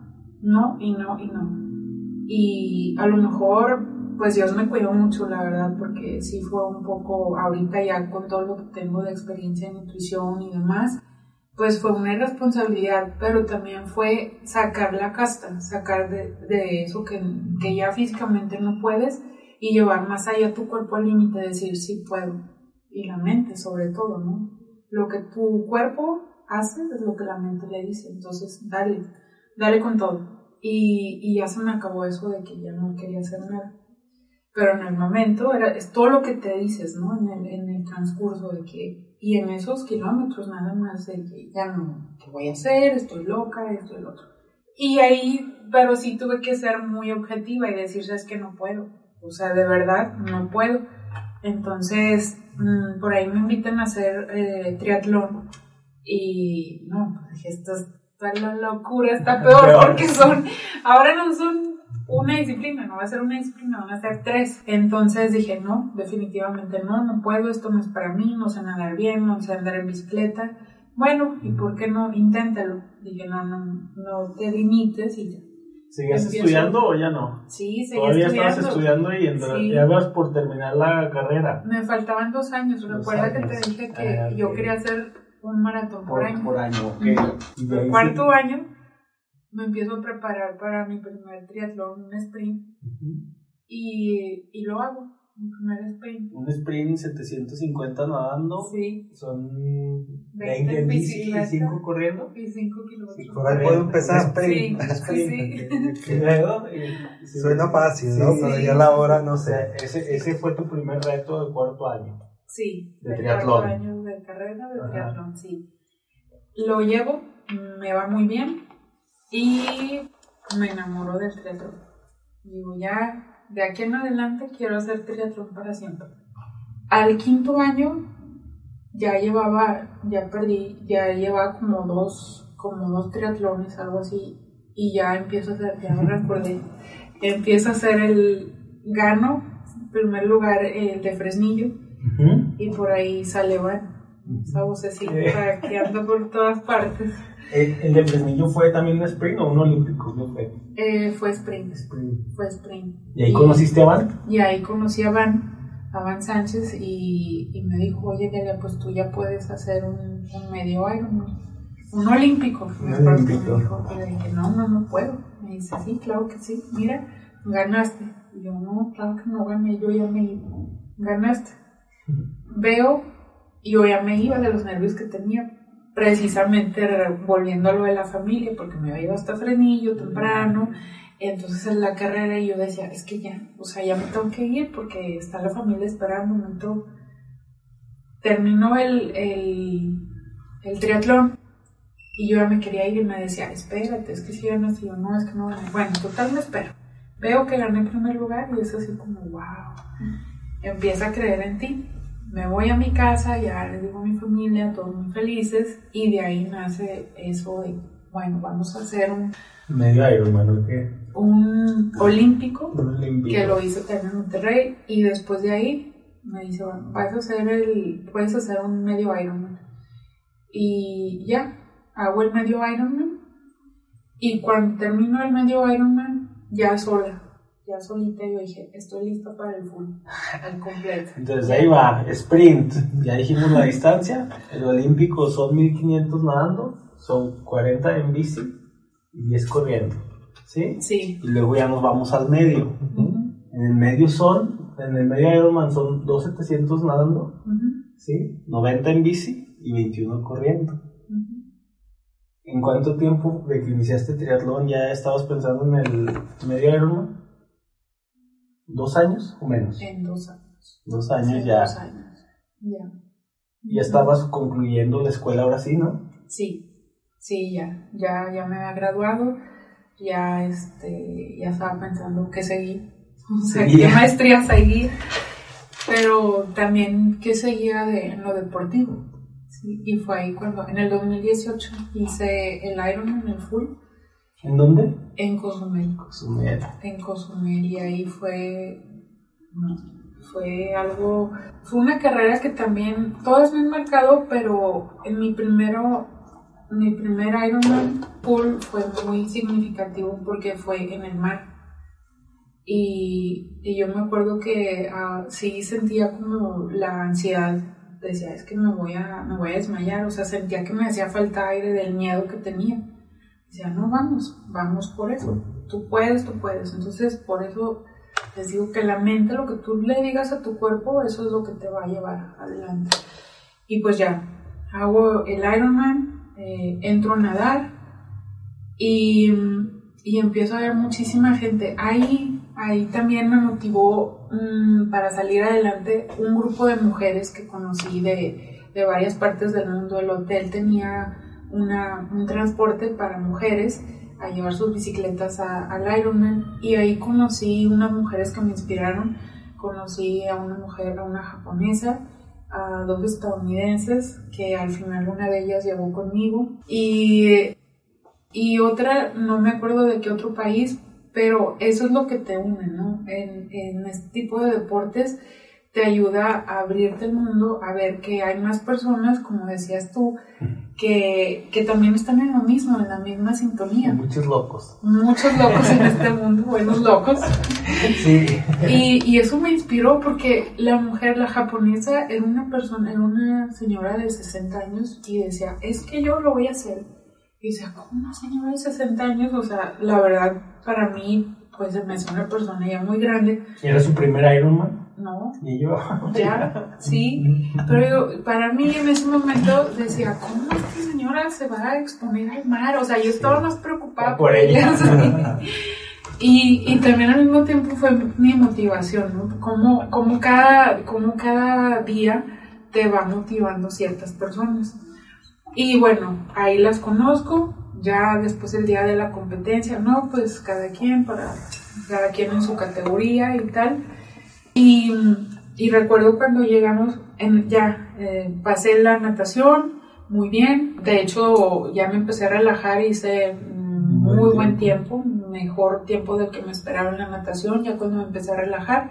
C: no, y no, y no. Y a lo mejor, pues Dios me cuidó mucho, la verdad, porque sí fue un poco, ahorita ya con todo lo que tengo de experiencia en nutrición y demás, pues fue una irresponsabilidad, pero también fue sacar la casta, sacar de, de eso que, que ya físicamente no puedes y llevar más allá tu cuerpo al límite, decir sí puedo. Y la mente sobre todo, ¿no? Lo que tu cuerpo hace es lo que la mente le dice, entonces dale, dale con todo. Y, y ya se me acabó eso de que ya no quería hacer nada. Pero en el momento era, es todo lo que te dices, ¿no? En el, en el transcurso de que, y en esos kilómetros nada más ya no, ¿qué voy a hacer? Estoy loca, esto y lo otro. Y ahí, pero sí tuve que ser muy objetiva y decir, es que no puedo. O sea, de verdad, no puedo. Entonces, mmm, por ahí me invitan a hacer eh, triatlón. Y no, pues dije, esto está la locura, está peor, porque son, ahora no son una disciplina, no va a ser una disciplina, van a ser tres. Entonces dije, no, definitivamente no, no puedo, esto no es para mí, no sé nadar bien, no sé andar en bicicleta. Bueno, ¿y por qué no? Inténtalo. Dije, no, no, no te limites y ya.
B: ¿Seguías
C: Empiezo-
B: estudiando o ya no?
C: Sí, seguí
B: Todavía
C: estudiando.
B: estabas estudiando y entra-
C: Sí.
B: ya vas por terminar la carrera.
C: Me faltaban dos años. Recuerda que te dije que
B: Ah,
C: yo quería hacer un maratón por, año.
B: Por año. Y de ahí
C: El
B: sí-
C: cuarto año me empiezo a preparar para mi primer triatlón, un sprint,
B: Ujú.
C: y, y lo hago, mi primer sprint.
B: Un sprint 750 nadando.
C: Sí,
B: Son
C: 20
B: 20 en bici y
C: bicicleta.
B: 5 corriendo.
C: y 5 kilómetros.
A: Sí, Por ahí puedo empezar.
C: Sí,
A: sprint.
C: sí.
B: Y luego, y- sí.
A: Suena fácil, ¿no?
B: Sí,
A: Pero
C: sí.
A: ya la hora no
B: O sea,
A: sé.
B: ese, ese fue tu primer reto del cuarto año.
C: Sí,
B: De triatlón.
C: cuarto año de carrera de
B: Ajá.
C: triatlón, sí. Lo llevo, me va muy bien y me enamoro del triatlón. Digo, ya, de aquí en adelante quiero hacer triatlón para siempre. Al quinto año ya llevaba, ya perdí, ya llevaba como dos, como dos triatlones, algo así, y ya empiezo a hacer, ya me recordé, empiezo a hacer el, gano, en primer lugar, el de Fresnillo, y por ahí sale Van, esa vocecita que anda por todas partes.
B: ¿El, el de Fresnillo fue también un sprint o un olímpico? ¿Qué fue?
C: Eh, fue sprint,
B: Sprint.
C: fue sprint.
B: ¿Y ahí conociste a Van?
C: Y ahí conocí a Van, a Van Sánchez, y, y me dijo, oye, Delia, pues tú ya puedes hacer un, un medio Ironman, un olímpico.
A: Un olímpico.
C: Me dijo, y le dije, no, no, no puedo. Me dice, sí, claro que sí, mira, ganaste. Y yo, no, claro que no gané, yo ya me iba. Ganaste. Veo, y yo ya me iba de los nervios que tenía, precisamente re- volviendo a lo de la familia, porque me había ido hasta Frenillo temprano, entonces en la carrera y yo decía, es que ya, o sea, ya me tengo que ir porque está la familia esperando, me tengo- Terminó el, el, el triatlón y yo ya me quería ir y me decía, espérate, es que si ganas y yo no, es que no gané. Bueno, total me espero. Veo que gané primer lugar y es así como, wow. Empieza a creer en ti. Me voy a mi casa, ya le digo a mi familia, todos muy felices, y de ahí nace eso de, bueno, vamos a hacer un,
B: Medio Ironman, ¿o qué?
C: un olímpico
B: Un olímpico.
C: que lo hice también en Monterrey y después de ahí me dice, bueno, vas a hacer el, puedes hacer un medio Ironman. Y ya, hago el medio Ironman y cuando termino el medio Ironman, ya sola, ya solita, yo dije, estoy lista para el full, al completo.
B: Entonces ahí va, sprint, ya dijimos la distancia, el olímpico son 1500 nadando, son 40 en bici y 10 corriendo, ¿sí?
C: Sí.
B: Y luego ya nos vamos al medio. En el medio son, en el medio Ironman son 2700 nadando, ¿sí? 90 en bici y 21 corriendo. ¿En cuánto tiempo de que iniciaste triatlón ya estabas pensando en el medio Ironman? ¿Dos años o menos?
C: En dos años.
B: Dos años
C: Sí,
B: ya.
C: Dos años. Ya.
B: Ya estabas concluyendo la escuela ahora sí, ¿no?
C: Sí, sí, ya, ya, ya me había graduado, ya, este, ya estaba pensando qué seguir, o sea,
B: Seguía.
C: qué maestría seguir, pero también qué seguía de, en lo deportivo, sí, y fue ahí cuando, en el 2018, hice el Ironman, el full,
B: ¿En dónde?
C: en Cozumel,
B: Cozumel.
C: en Cozumel, y ahí fue, fue algo, fue una carrera que también, todo es muy marcado, pero en mi primero, mi primer Ironman full fue muy significativo porque fue en el mar. Y, y yo me acuerdo que ah, sí sentía como la ansiedad, decía, es que me voy, a, me voy a desmayar, o sea, sentía que me hacía falta aire del miedo que tenía. Decía, no, vamos, vamos por eso, tú puedes, tú puedes. Entonces, por eso les digo que la mente, lo que tú le digas a tu cuerpo, eso es lo que te va a llevar adelante. Y pues ya, hago el Ironman, eh, entro a nadar y, y empiezo a ver muchísima gente. Ahí, ahí también me motivó mm, para salir adelante un grupo de mujeres que conocí de, de varias partes del mundo. El hotel tenía una, un transporte para mujeres a llevar sus bicicletas al Ironman y ahí conocí unas mujeres que me inspiraron. Conocí a una mujer, a una japonesa, a dos estadounidenses que al final una de ellas llegó conmigo y, y otra, no me acuerdo de qué otro país, pero eso es lo que te une, ¿no? En, en este tipo de deportes te ayuda a abrirte el mundo, a ver que hay más personas, como decías tú, que, que también están en lo mismo, en la misma sintonía.
B: Muchos locos.
C: Muchos locos en este mundo, buenos locos.
B: Sí.
C: Y, y eso me inspiró porque la mujer, la japonesa, era una persona, era una señora de 60 años y decía, es que yo lo voy a hacer. Y decía, ¿cómo una señora de 60 años? O sea, la verdad, para mí, pues se me hace una persona ya muy grande.
B: ¿Y era su primer Ironman?
C: No,
B: Y yo.
C: ya, sí. Pero para mí en ese momento decía, ¿cómo esta señora se va a exponer al mar? O sea, yo estaba más preocupada
B: Por ella.
C: Y, y también al mismo tiempo fue mi motivación, ¿no? Como, como, cada, como cada día te va motivando ciertas personas. Y bueno, ahí las conozco, ya después el día de la competencia, no, pues cada quien para, cada quien en su categoría y tal. Y, y recuerdo cuando llegamos, en, ya eh, pasé la natación, muy bien, de hecho ya me empecé a relajar, hice mm,
B: Muy
C: muy buen tiempo, mejor tiempo del que me esperaba en la natación, ya cuando me empecé a relajar.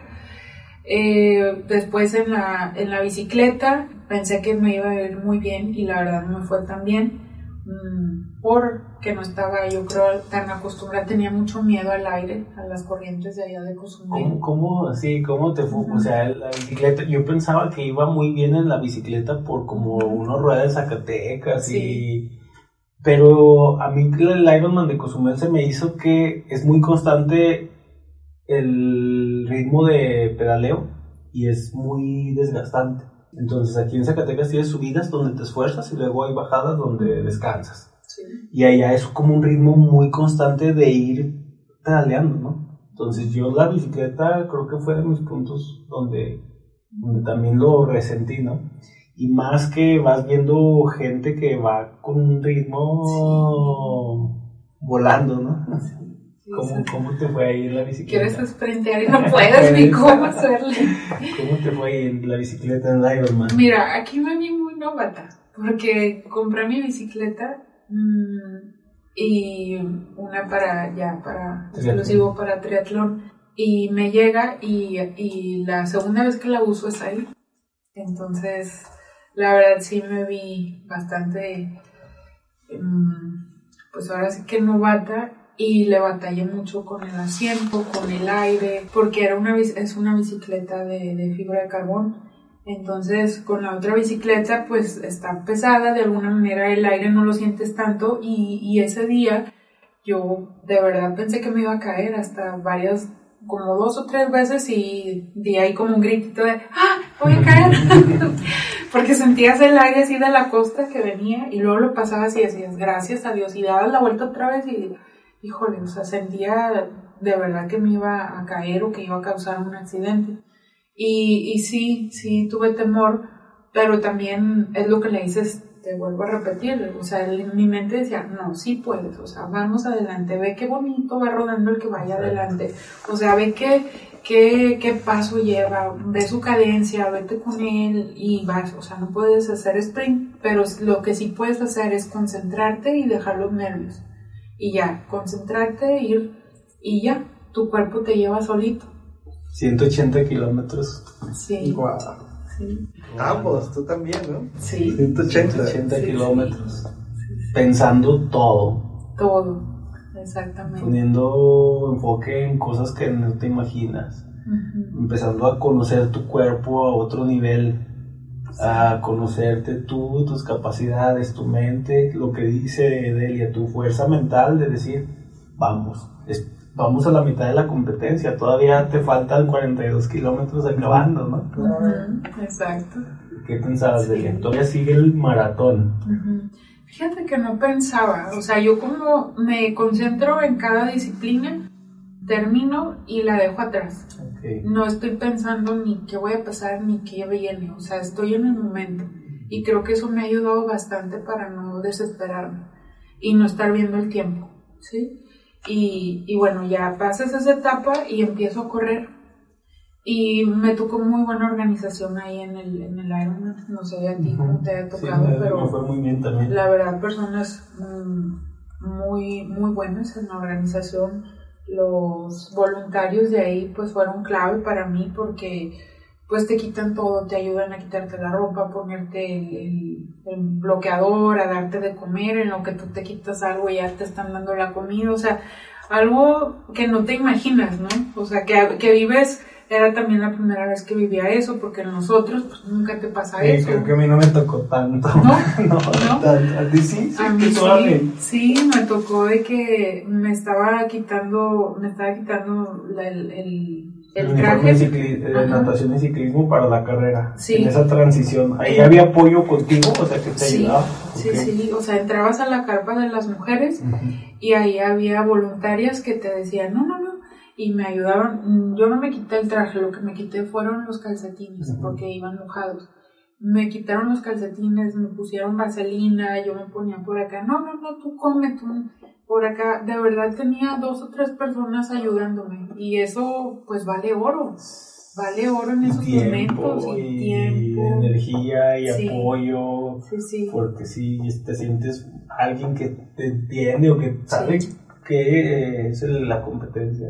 C: Eh, después en la, en la bicicleta pensé que me iba a ir muy bien y la verdad no me fue tan bien mm, porque no estaba yo creo tan acostumbrada, tenía mucho miedo al aire, a las corrientes de allá de Cozumel.
B: ¿Cómo, cómo, sí, cómo te fue? O sea, la bicicleta, yo pensaba que iba muy bien en la bicicleta por como unos ruedas de Zacatecas y... Pero a mí que el Ironman de Cozumel se me hizo que es muy constante el ritmo de pedaleo y es muy desgastante. Entonces aquí en Zacatecas tienes subidas donde te esfuerzas y luego hay bajadas donde descansas.
C: Sí.
B: Y allá es como un ritmo muy constante de ir pedaleando, ¿no? Entonces yo la bicicleta creo que fue de mis puntos donde, donde también lo resentí, ¿no? Y más que vas viendo gente que va con un ritmo volando, ¿no?
C: Sí,
B: ¿Cómo,
C: sí.
B: ¿Cómo te fue ahí en la bicicleta?
C: Quieres sprintear y no puedes ni cómo hacerle.
B: ¿Cómo te fue ahí en la bicicleta en Ironman?
C: Mira, aquí me vi muy novata, porque compré mi bicicleta y una para ya, para exclusivo para triatlón. Y me llega y, y la segunda vez que la uso es ahí. Entonces, la verdad sí me vi bastante, mm, pues ahora sí que novata y le batallé mucho con el asiento, con el aire, porque era una, es una bicicleta de, de fibra de carbón. Entonces, con la otra bicicleta, pues está pesada, de alguna manera el aire no lo sientes tanto y, y ese día yo de verdad pensé que me iba a caer hasta varias, como dos o tres veces y di ahí como un gritito de ¡Ah! ¡Voy a caer! Porque sentías el aire así de la costa que venía y luego lo pasabas y decías gracias a Dios y dabas la vuelta otra vez y híjole, o sea, sentía de verdad que me iba a caer o que iba a causar un accidente. Y, y sí, sí tuve temor, pero también es lo que le dices, te vuelvo a repetir, o sea, en mi mente decía, no, sí puedes, o sea, vamos adelante, ve qué bonito va rodando el que vaya adelante, o sea, ve qué, qué, qué paso lleva, ve su cadencia, vete con él y vas, o sea, no puedes hacer sprint, pero lo que sí puedes hacer es concentrarte y dejar los nervios, y ya, concentrarte, ir, y ya, tu cuerpo te lleva solito,
B: 180 kilómetros.
C: sí,
A: Guau.
C: sí,
A: Ambos, tú también, ¿no?
C: sí.
A: 180.
B: 180
C: Sí,
B: kilómetros. Pensando todo.
C: Todo, exactamente.
B: Poniendo enfoque en cosas que no te imaginas. Empezando a conocer tu cuerpo a otro nivel. A conocerte tú, tus capacidades, tu mente, lo que dice Delia, tu fuerza mental de decir, vamos, es- vamos a la mitad de la competencia, todavía te faltan 42 kilómetros acabando, ¿no?
C: Ujú, Exacto.
B: ¿Qué pensabas,
C: Sí.
B: Delia? Todavía sigue el maratón.
C: Fíjate que no pensaba, o sea, yo como me concentro en cada disciplina, termino y la dejo atrás.
B: Ok.
C: No estoy pensando ni qué voy a pasar ni qué viene, o sea, estoy en el momento. Y creo que eso me ha ayudado bastante para no desesperarme y no estar viendo el tiempo, ¿sí? Y, y bueno, ya pasas esa etapa y empiezo a correr. Y me tocó muy buena organización ahí en el, en el Ironman. No sé a ti cómo te ha
B: Sí,
C: tocado,
B: me,
C: pero
B: fue muy bien también.
C: la verdad, personas muy, muy buenas en la organización. los voluntarios de ahí pues fueron clave para mí porque pues te quitan todo, te ayudan a quitarte la ropa, a ponerte el, bloqueador, a darte de comer, en lo que tú te quitas algo y ya te están dando la comida, o sea, algo que no te imaginas, ¿no? O sea, que, que vives era también la primera vez que vivía eso, porque nosotros pues, nunca te pasa eso.
B: Creo que a mí no me tocó tanto. No, no, no. ¿A ti sí?
C: a mí sí, sí, me tocó de que me estaba quitando, me estaba quitando el, el, el traje.
B: De natación y ciclismo para la carrera. Sí. En esa transición. ¿Ahí había apoyo contigo? O sea, que te
C: sí, ayudaba. Sí, sí, o sea, entrabas a la carpa de las mujeres y ahí había voluntarias que te decían, no, no, no y me ayudaron. Yo no me quité el traje, lo que me quité fueron los calcetines porque iban mojados. Me quitaron los calcetines, me pusieron vaselina, yo me ponía por acá. No, no, no, tú come, tú por acá. De verdad tenía dos o tres personas ayudándome y eso pues vale oro. Vale oro en esos momentos
B: y, tiempo. energía y apoyo. Sí, sí. Porque si te sientes alguien que te entiende o que sabe ¿Qué es la competencia?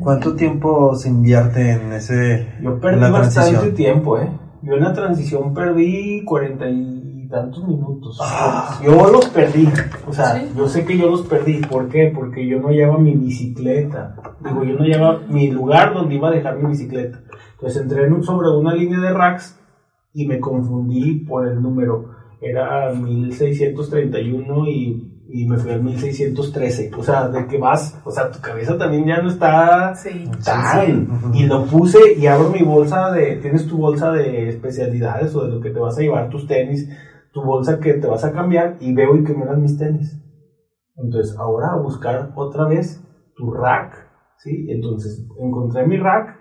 A: ¿Cuánto tiempo se invierte en ese
B: Yo perdí bastante tiempo, ¿eh? Yo en la transición perdí cuarenta y tantos minutos. Ah. Yo los perdí. O sea, yo sé que yo los perdí. ¿Por qué? Porque yo no llevaba mi bicicleta. Digo, yo no llevaba mi lugar donde iba a dejar mi bicicleta. Entonces entré sobre una línea de racks y me confundí por el número. Era 1631 y y me fui al 1613. O sea, de que vas, o sea, tu cabeza también ya no está sí. Y lo puse y abro mi bolsa de, tienes tu bolsa de especialidades o de lo que te vas a llevar, tus tenis, tu bolsa que te vas a cambiar y veo y que me dan mis tenis. Entonces, ahora a buscar otra vez tu rack, ¿sí? Entonces, encontré mi rack,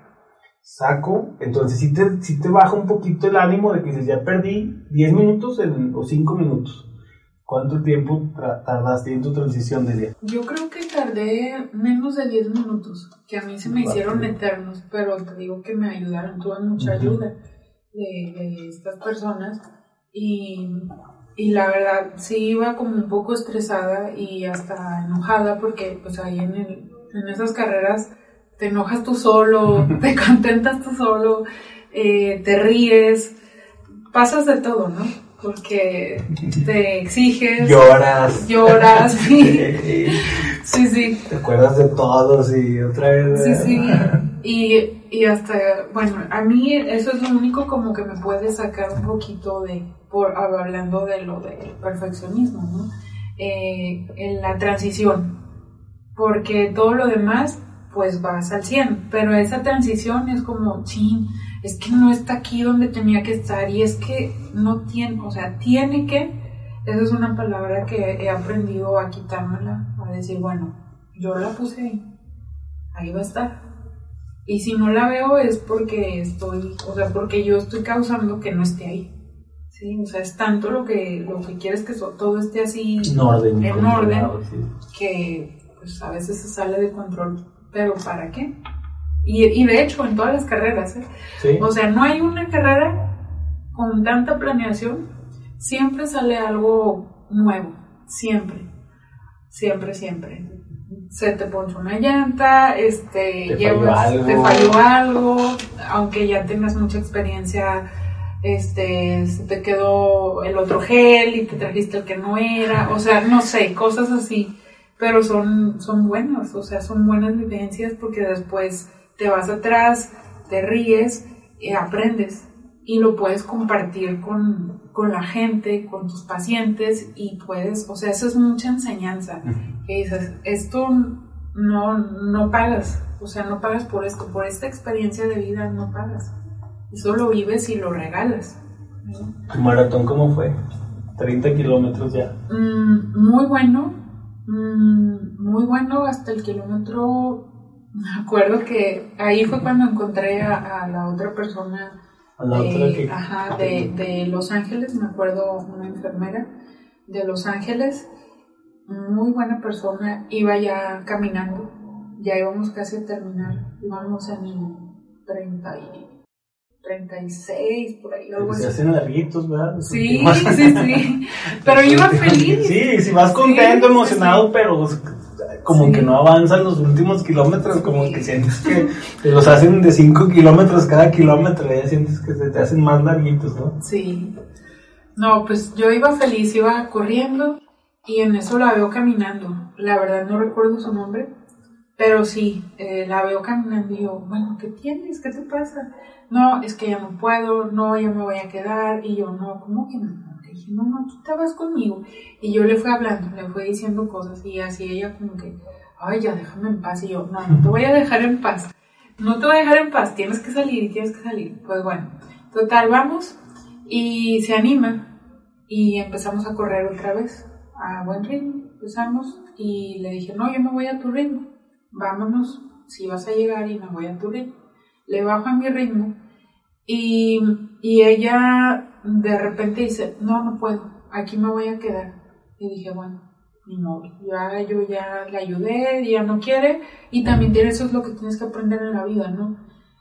B: saco, entonces si te, si te baja un poquito el ánimo de que dices, ya perdí 10 minutos o 5 minutos ¿Cuánto tiempo tardaste en tu transición de día?
C: Yo creo que tardé menos de 10 minutos, que a mí se me hicieron eternos, pero te digo que me ayudaron, tuve mucha ayuda de, estas personas y, y, la verdad sí iba como un poco estresada y hasta enojada porque pues ahí en, el, en esas carreras te enojas tú solo, te contentas tú solo, eh, te ríes, pasas de todo, ¿no? porque te exiges.
B: Lloras.
C: Lloras, sí. sí, sí.
B: Te acuerdas de todos y otra vez.
C: Sí, sí. Y, y hasta, bueno, a mí eso es lo único como que me puede sacar un poquito de, hablando de lo del perfeccionismo. Eh, en la transición. Porque todo lo demás, pues vas al 100. Pero esa transición es como, chin es que no está aquí donde tenía que estar y es que no tiene, o sea, tiene que, esa es una palabra que he aprendido a quitármela, a decir, bueno, yo la puse ahí, ahí va a estar. Y si no la veo es porque estoy, o sea, porque yo estoy causando que no esté ahí. Sí, o sea, es tanto lo que, lo que quieres que todo esté así
B: en orden,
C: en orden que pues a veces se sale de control. Pero ¿para qué? Y, de hecho, en todas las carreras. ¿eh? O sea, no hay una carrera con tanta planeación. Siempre sale algo nuevo. Siempre. Siempre, siempre. Se te ponchó una llanta, este, te, falló te falló algo, aunque ya tengas mucha experiencia, este, se te quedó el otro gel y te trajiste el que no era, o sea, no sé, cosas así, pero son, son buenas, o sea, son buenas vivencias porque después te vas atrás, te ríes, y aprendes y lo puedes compartir con, la gente, con tus pacientes y puedes, o sea, eso es mucha enseñanza. Que dices, esto no, no pagas, o sea, no pagas por esto, por esta experiencia de vida no pagas. Eso lo vives y lo regalas.
B: ¿Tu maratón cómo fue? 30 kilómetros ya.
C: Mm, muy bueno, mm, muy bueno hasta el kilómetro me acuerdo que ahí fue cuando encontré a, la otra persona de, de, Los Ángeles, me acuerdo una enfermera de Los Ángeles, muy buena persona, iba ya caminando, ya íbamos casi a terminar, íbamos en el 30 y 36, por ahí, algo
B: Se hacen larguitos, ¿verdad?
C: Sí, sí, sí, pero iba feliz.
B: Sí, si vas contento, emocionado, pero como que no avanzan los últimos kilómetros, como que sientes que los hacen de 5 kilómetros cada kilómetro, ya sientes que se te hacen más larguitos, ¿no?
C: Sí. No, pues yo iba feliz, iba corriendo y en eso la veo caminando. La verdad no recuerdo su nombre, pero sí, eh, la veo caminando y yo, bueno, ¿qué tienes? ¿Qué te pasa? No, es que ya no puedo, no, ya me voy a quedar. Y yo, no, ¿cómo que no? Le dije, no, no, tú te vas conmigo. Y yo le fui hablando, le fui diciendo cosas y así ella como que, ay, ya déjame en paz. Y yo, no, no te voy a dejar en paz. No te voy a dejar en paz, tienes que salir tienes que salir. Pues bueno, total, vamos y se anima y empezamos a correr otra vez a buen ritmo. Empezamos y le dije, no, yo me voy a tu ritmo, vámonos, si vas a llegar y me voy a tu. Le bajo a mi ritmo y, y ella de repente dice, no, no puedo, aquí me voy a quedar. Y dije, bueno, ni modo, ya yo ya le ayudé, ya no quiere, y también eso es lo que tienes que aprender en la vida, ¿no?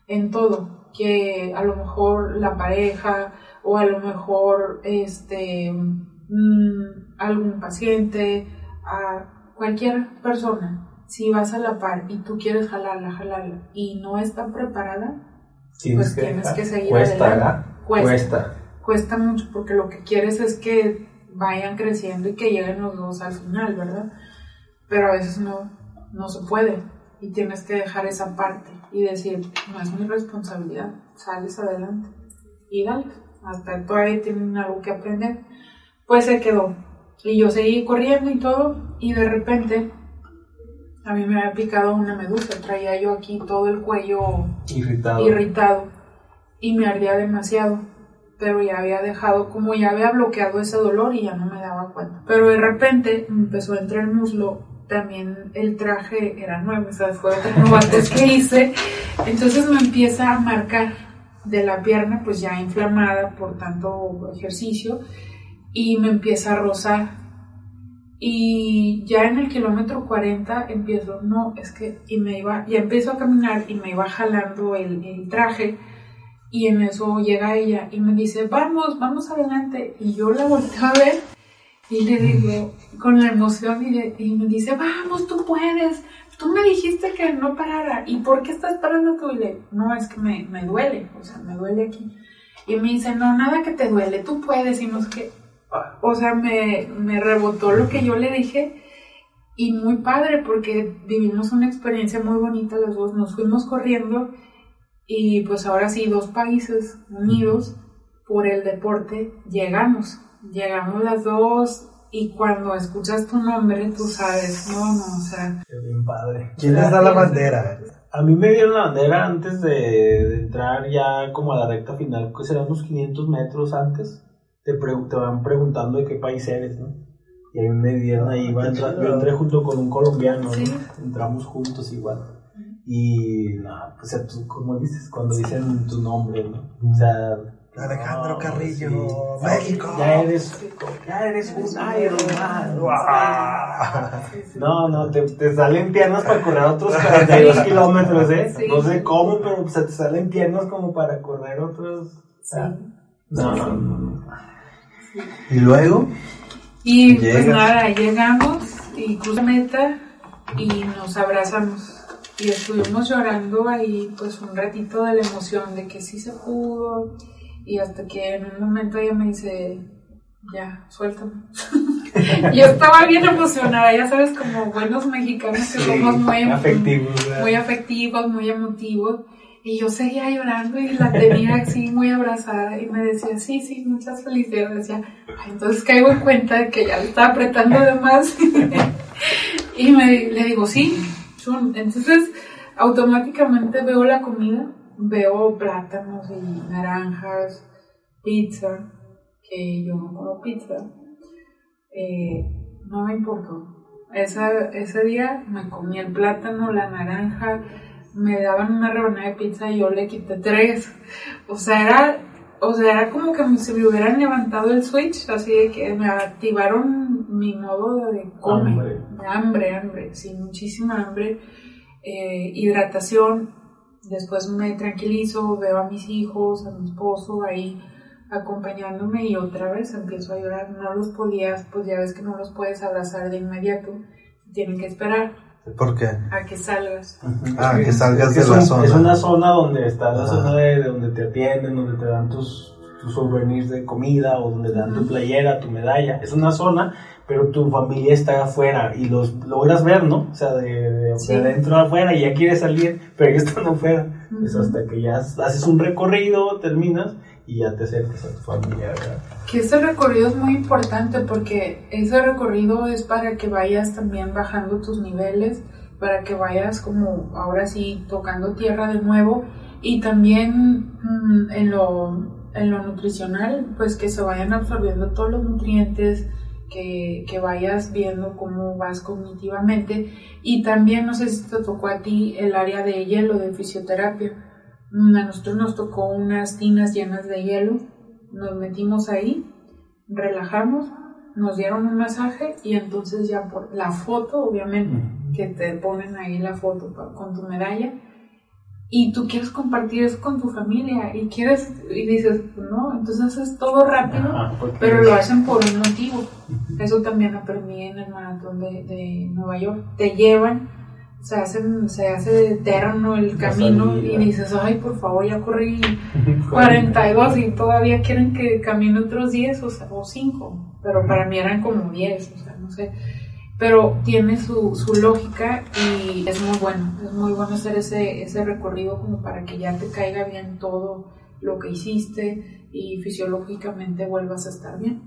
C: En todo, que a lo mejor la pareja o a lo mejor este mm, algún paciente, a cualquier persona, si vas a la par y tú quieres jalarla, jalarla y no está preparada, pues tienes que seguir
B: cuesta,
C: adelante.
B: Cuesta, cuesta.
C: Cuesta mucho porque lo que quieres es que vayan creciendo y que lleguen los dos al final, ¿verdad? Pero a veces no, no se puede y tienes que dejar esa parte y decir, no es mi responsabilidad, sales adelante y dale, hasta todavía tienen algo que aprender. Pues se quedó y yo seguí corriendo y todo y de repente a mí me había picado una medusa, traía yo aquí todo el cuello
B: irritado,
C: irritado y me ardía demasiado pero ya había dejado, como ya había bloqueado ese dolor y ya no me daba cuenta. Pero de repente me empezó a entrar el muslo, también el traje era nuevo, o sea, fue otro antes que hice, entonces me empieza a marcar de la pierna, pues ya inflamada por tanto ejercicio, y me empieza a rozar. Y ya en el kilómetro 40 empiezo, no, es que, y me iba, ya empiezo a caminar y me iba jalando el, el traje, y en eso llega ella y me dice, vamos, vamos adelante. Y yo la volteo a ver y le digo, con la emoción, y, me dice, vamos, tú puedes. Tú me dijiste que no parara. ¿Y por qué estás parando tú? Y le no, es que me, me duele, o sea, me duele aquí. Y me dice, no, nada que te duele, tú puedes. Y no es que, o sea, me, me rebotó lo que yo le dije. Y muy padre porque vivimos una experiencia muy bonita los dos. Nos fuimos corriendo y pues ahora sí, dos países unidos por el deporte, llegamos, llegamos las dos y cuando escuchas tu nombre tú sabes, no, no, o sea...
B: Qué bien padre.
A: ¿Quién les da la bandera?
B: A mí me dieron la bandera antes de, entrar ya como a la recta final, que serán unos 500 metros antes. Te, te van preguntando de qué país eres, ¿no? Y a mí me dieron ahí, iba yo entré junto con un colombiano, ¿no? Entramos juntos igual. Y, no, pues, o sea, tú, como dices, cuando dicen tu nombre, ¿no? O sea,
A: Alejandro Carrillo, México.
B: Ya eres, ya eres un Iron Man. No, no, te, te, salen piernas para correr otros 42 kilómetros, ¿eh? No sé cómo, pero se te salen piernas como para correr otros. No, no, no.
A: ¿Y luego?
C: Y pues nada, llegamos y cruzamos meta y nos abrazamos y estuvimos llorando ahí pues un ratito de la emoción de que sí se pudo y hasta que en un momento ella me dice, ya, suéltame. yo estaba bien emocionada, ya sabes, como buenos mexicanos que somos muy
B: afectivos,
C: muy afectivos, muy emotivos. Y yo seguía llorando y la tenía así muy abrazada y me decía, sí, sí, muchas felicidades. Decía, entonces caigo en cuenta de que ya le estaba apretando de más. y me, le digo, sí, entonces, automáticamente veo la comida, veo plátanos y naranjas, pizza, que yo no como pizza. Eh, no me importó. ese día me comí el plátano, la naranja, me daban una rebanada de pizza y yo le quité tres. O sea, era, o sea, era como que si me hubieran levantado el switch, así de que me activaron mi modo de comer, de hambre, hambre, sí, muchísima hambre, eh, hidratación, después me tranquilizo, veo a mis hijos, a mi esposo ahí acompañándome y otra vez empiezo a llorar, no los podías, pues ya ves que no los puedes abrazar de inmediato, tienen que esperar.
A: ¿Por qué?
C: A que salgas.
A: Ah, que salgas
B: Es que
A: de la
B: un-
A: zona.
B: es una zona donde está la
A: Ajá.
B: zona de, de donde te atienden, donde te dan tus, tus souvenirs de comida o donde te dan tu playera, tu medalla. Es una zona, pero tu familia está afuera y los logras ver, ¿no? O sea, de, de,
C: Sí.
B: de adentro a afuera y ya quieres salir, pero ellos están afuera. Es
C: Ujú.
B: hasta que ya haces un recorrido, terminas y ya te acercas a tu familia. ¿verdad?
C: Que ese recorrido es muy importante porque ese recorrido es para que vayas también bajando tus niveles, para que vayas como ahora sí tocando tierra de nuevo y también mm, en, lo, en lo nutricional, pues que se vayan absorbiendo todos los nutrientes, que, que vayas viendo cómo vas cognitivamente y también no sé si te tocó a ti el área de hielo de fisioterapia. Mm, A nosotros nos tocó unas tinas llenas de hielo nos metimos ahí, relajamos, nos dieron un masaje y entonces ya por la foto, obviamente, que te ponen ahí la foto con tu medalla y tú quieres compartir eso con tu familia y quieres y dices, no, entonces es todo rápido,
B: Ajá,
C: pero lo hacen por un motivo. Eso también aprendí en el maratón de, de Nueva York. Te llevan, se, hacen, se hace eterno el camino y dices, ay, por favor, ya corrí 42 y todavía quieren que camine otros 10 o, sea, o 5, pero para mí eran como 10, o sea, no sé. Pero tiene su, su lógica y es muy bueno, es muy bueno hacer ese, ese recorrido como para que ya te caiga bien todo lo que hiciste y fisiológicamente vuelvas a estar bien.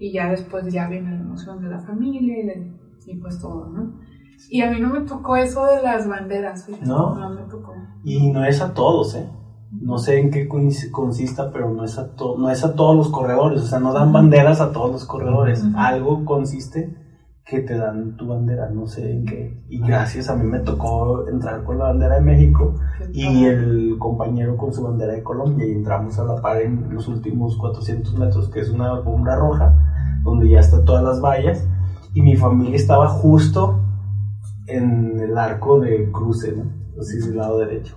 C: Y ya después ya viene la emoción de la familia y, de- y pues todo, ¿no? Y a mí no me tocó eso de las banderas, fíjate,
B: ¿No?
C: no me tocó.
B: Y no es a todos, ¿eh? No sé en qué consista, pero no es, a to- no es a todos los corredores. O sea, no dan banderas a todos los corredores.
C: Ujú.
B: Algo consiste que te dan tu bandera, no sé en qué. Y gracias a mí me tocó entrar con la bandera de México y el compañero con su bandera de Colombia. Y entramos a la par en los últimos 400 metros, que es una alfombra roja, donde ya están todas las vallas. Y mi familia estaba justo en el arco de cruce, ¿no? Así del lado derecho.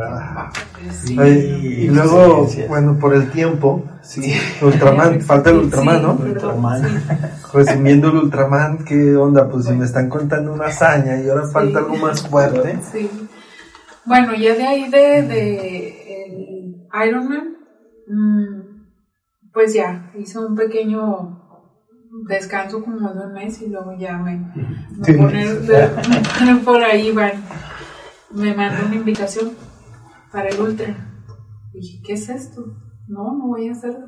A: Ah.
C: Sí.
A: Y luego, bueno, por el tiempo,
B: Sí.
A: Ultraman, falta el Ultraman,
C: Sí,
A: ¿no?
B: Ultraman.
A: Resumiendo el Ultraman, ¿qué onda? Pues si me están contando una hazaña y ahora
C: Sí.
A: falta algo más fuerte.
C: Sí. Bueno, ya de ahí de, de el Ironman, mm, pues ya, hice un pequeño descanso como de un mes y luego ya me, me ponen, de- me ponen por ahí, van, me mandó una invitación para el ultra. Dije, ¿qué es esto? No, no voy a hacerlo.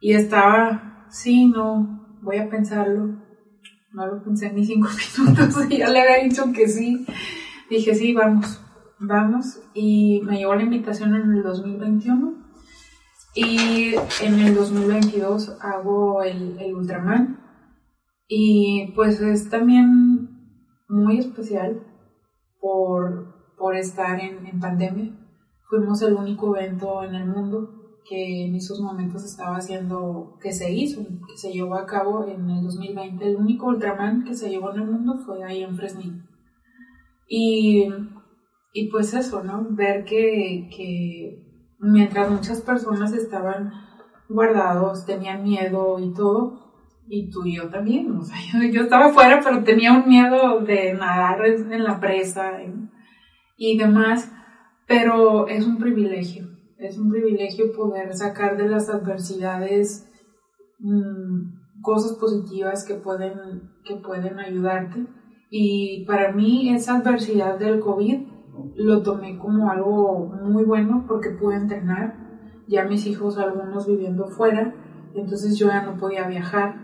C: Y estaba, sí, no, voy a pensarlo. No lo pensé ni cinco minutos y ya le había dicho que sí. Dije, sí, vamos, vamos. Y me llegó la invitación en el 2021. Y en el 2022 hago el, el Ultraman. Y pues es también muy especial por, por estar en, en pandemia. Fuimos el único evento en el mundo que en esos momentos estaba haciendo, que se hizo, que se llevó a cabo en el 2020. El único Ultraman que se llevó en el mundo fue ahí en Fresnillo. Y, y pues eso, ¿no? Ver que, que mientras muchas personas estaban guardados, tenían miedo y todo, y tú y yo también, o sea, yo, yo estaba afuera, pero tenía un miedo de nadar en la presa y, demás, pero es un privilegio, es un privilegio poder sacar de las adversidades mm, cosas positivas que pueden, que pueden ayudarte. Y para mí esa adversidad del COVID lo tomé como algo muy bueno porque pude entrenar. Ya mis hijos, algunos viviendo fuera, entonces yo ya no podía viajar.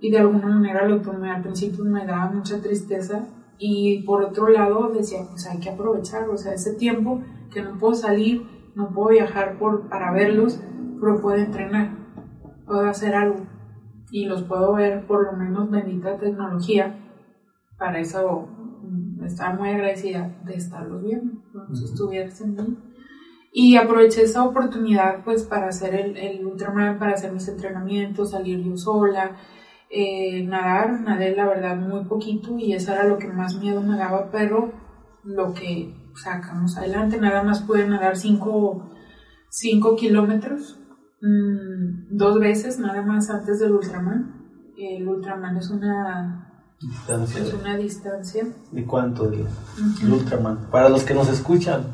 C: Y de alguna manera lo tomé al principio, me daba mucha tristeza. Y por otro lado decía, pues hay que aprovechar, o sea, ese tiempo que no puedo salir, no puedo viajar por, para verlos, pero puedo entrenar, puedo hacer algo. Y los puedo ver por lo menos bendita tecnología para eso estaba muy agradecida de estarlos viendo, si estuvieras en mí. Y aproveché esa oportunidad pues para hacer el, el Ultraman, para hacer mis entrenamientos, salir yo sola, eh, nadar, nadé la verdad muy poquito y eso era lo que más miedo me daba, pero lo que sacamos adelante, nada más pude nadar 5 kilómetros, mmm, dos veces nada más antes del Ultraman. El Ultraman es una
B: Distancia.
C: Es
B: de-
C: una distancia.
B: ¿De cuánto?
C: Ujú.
B: el Ultraman. Para los que nos escuchan.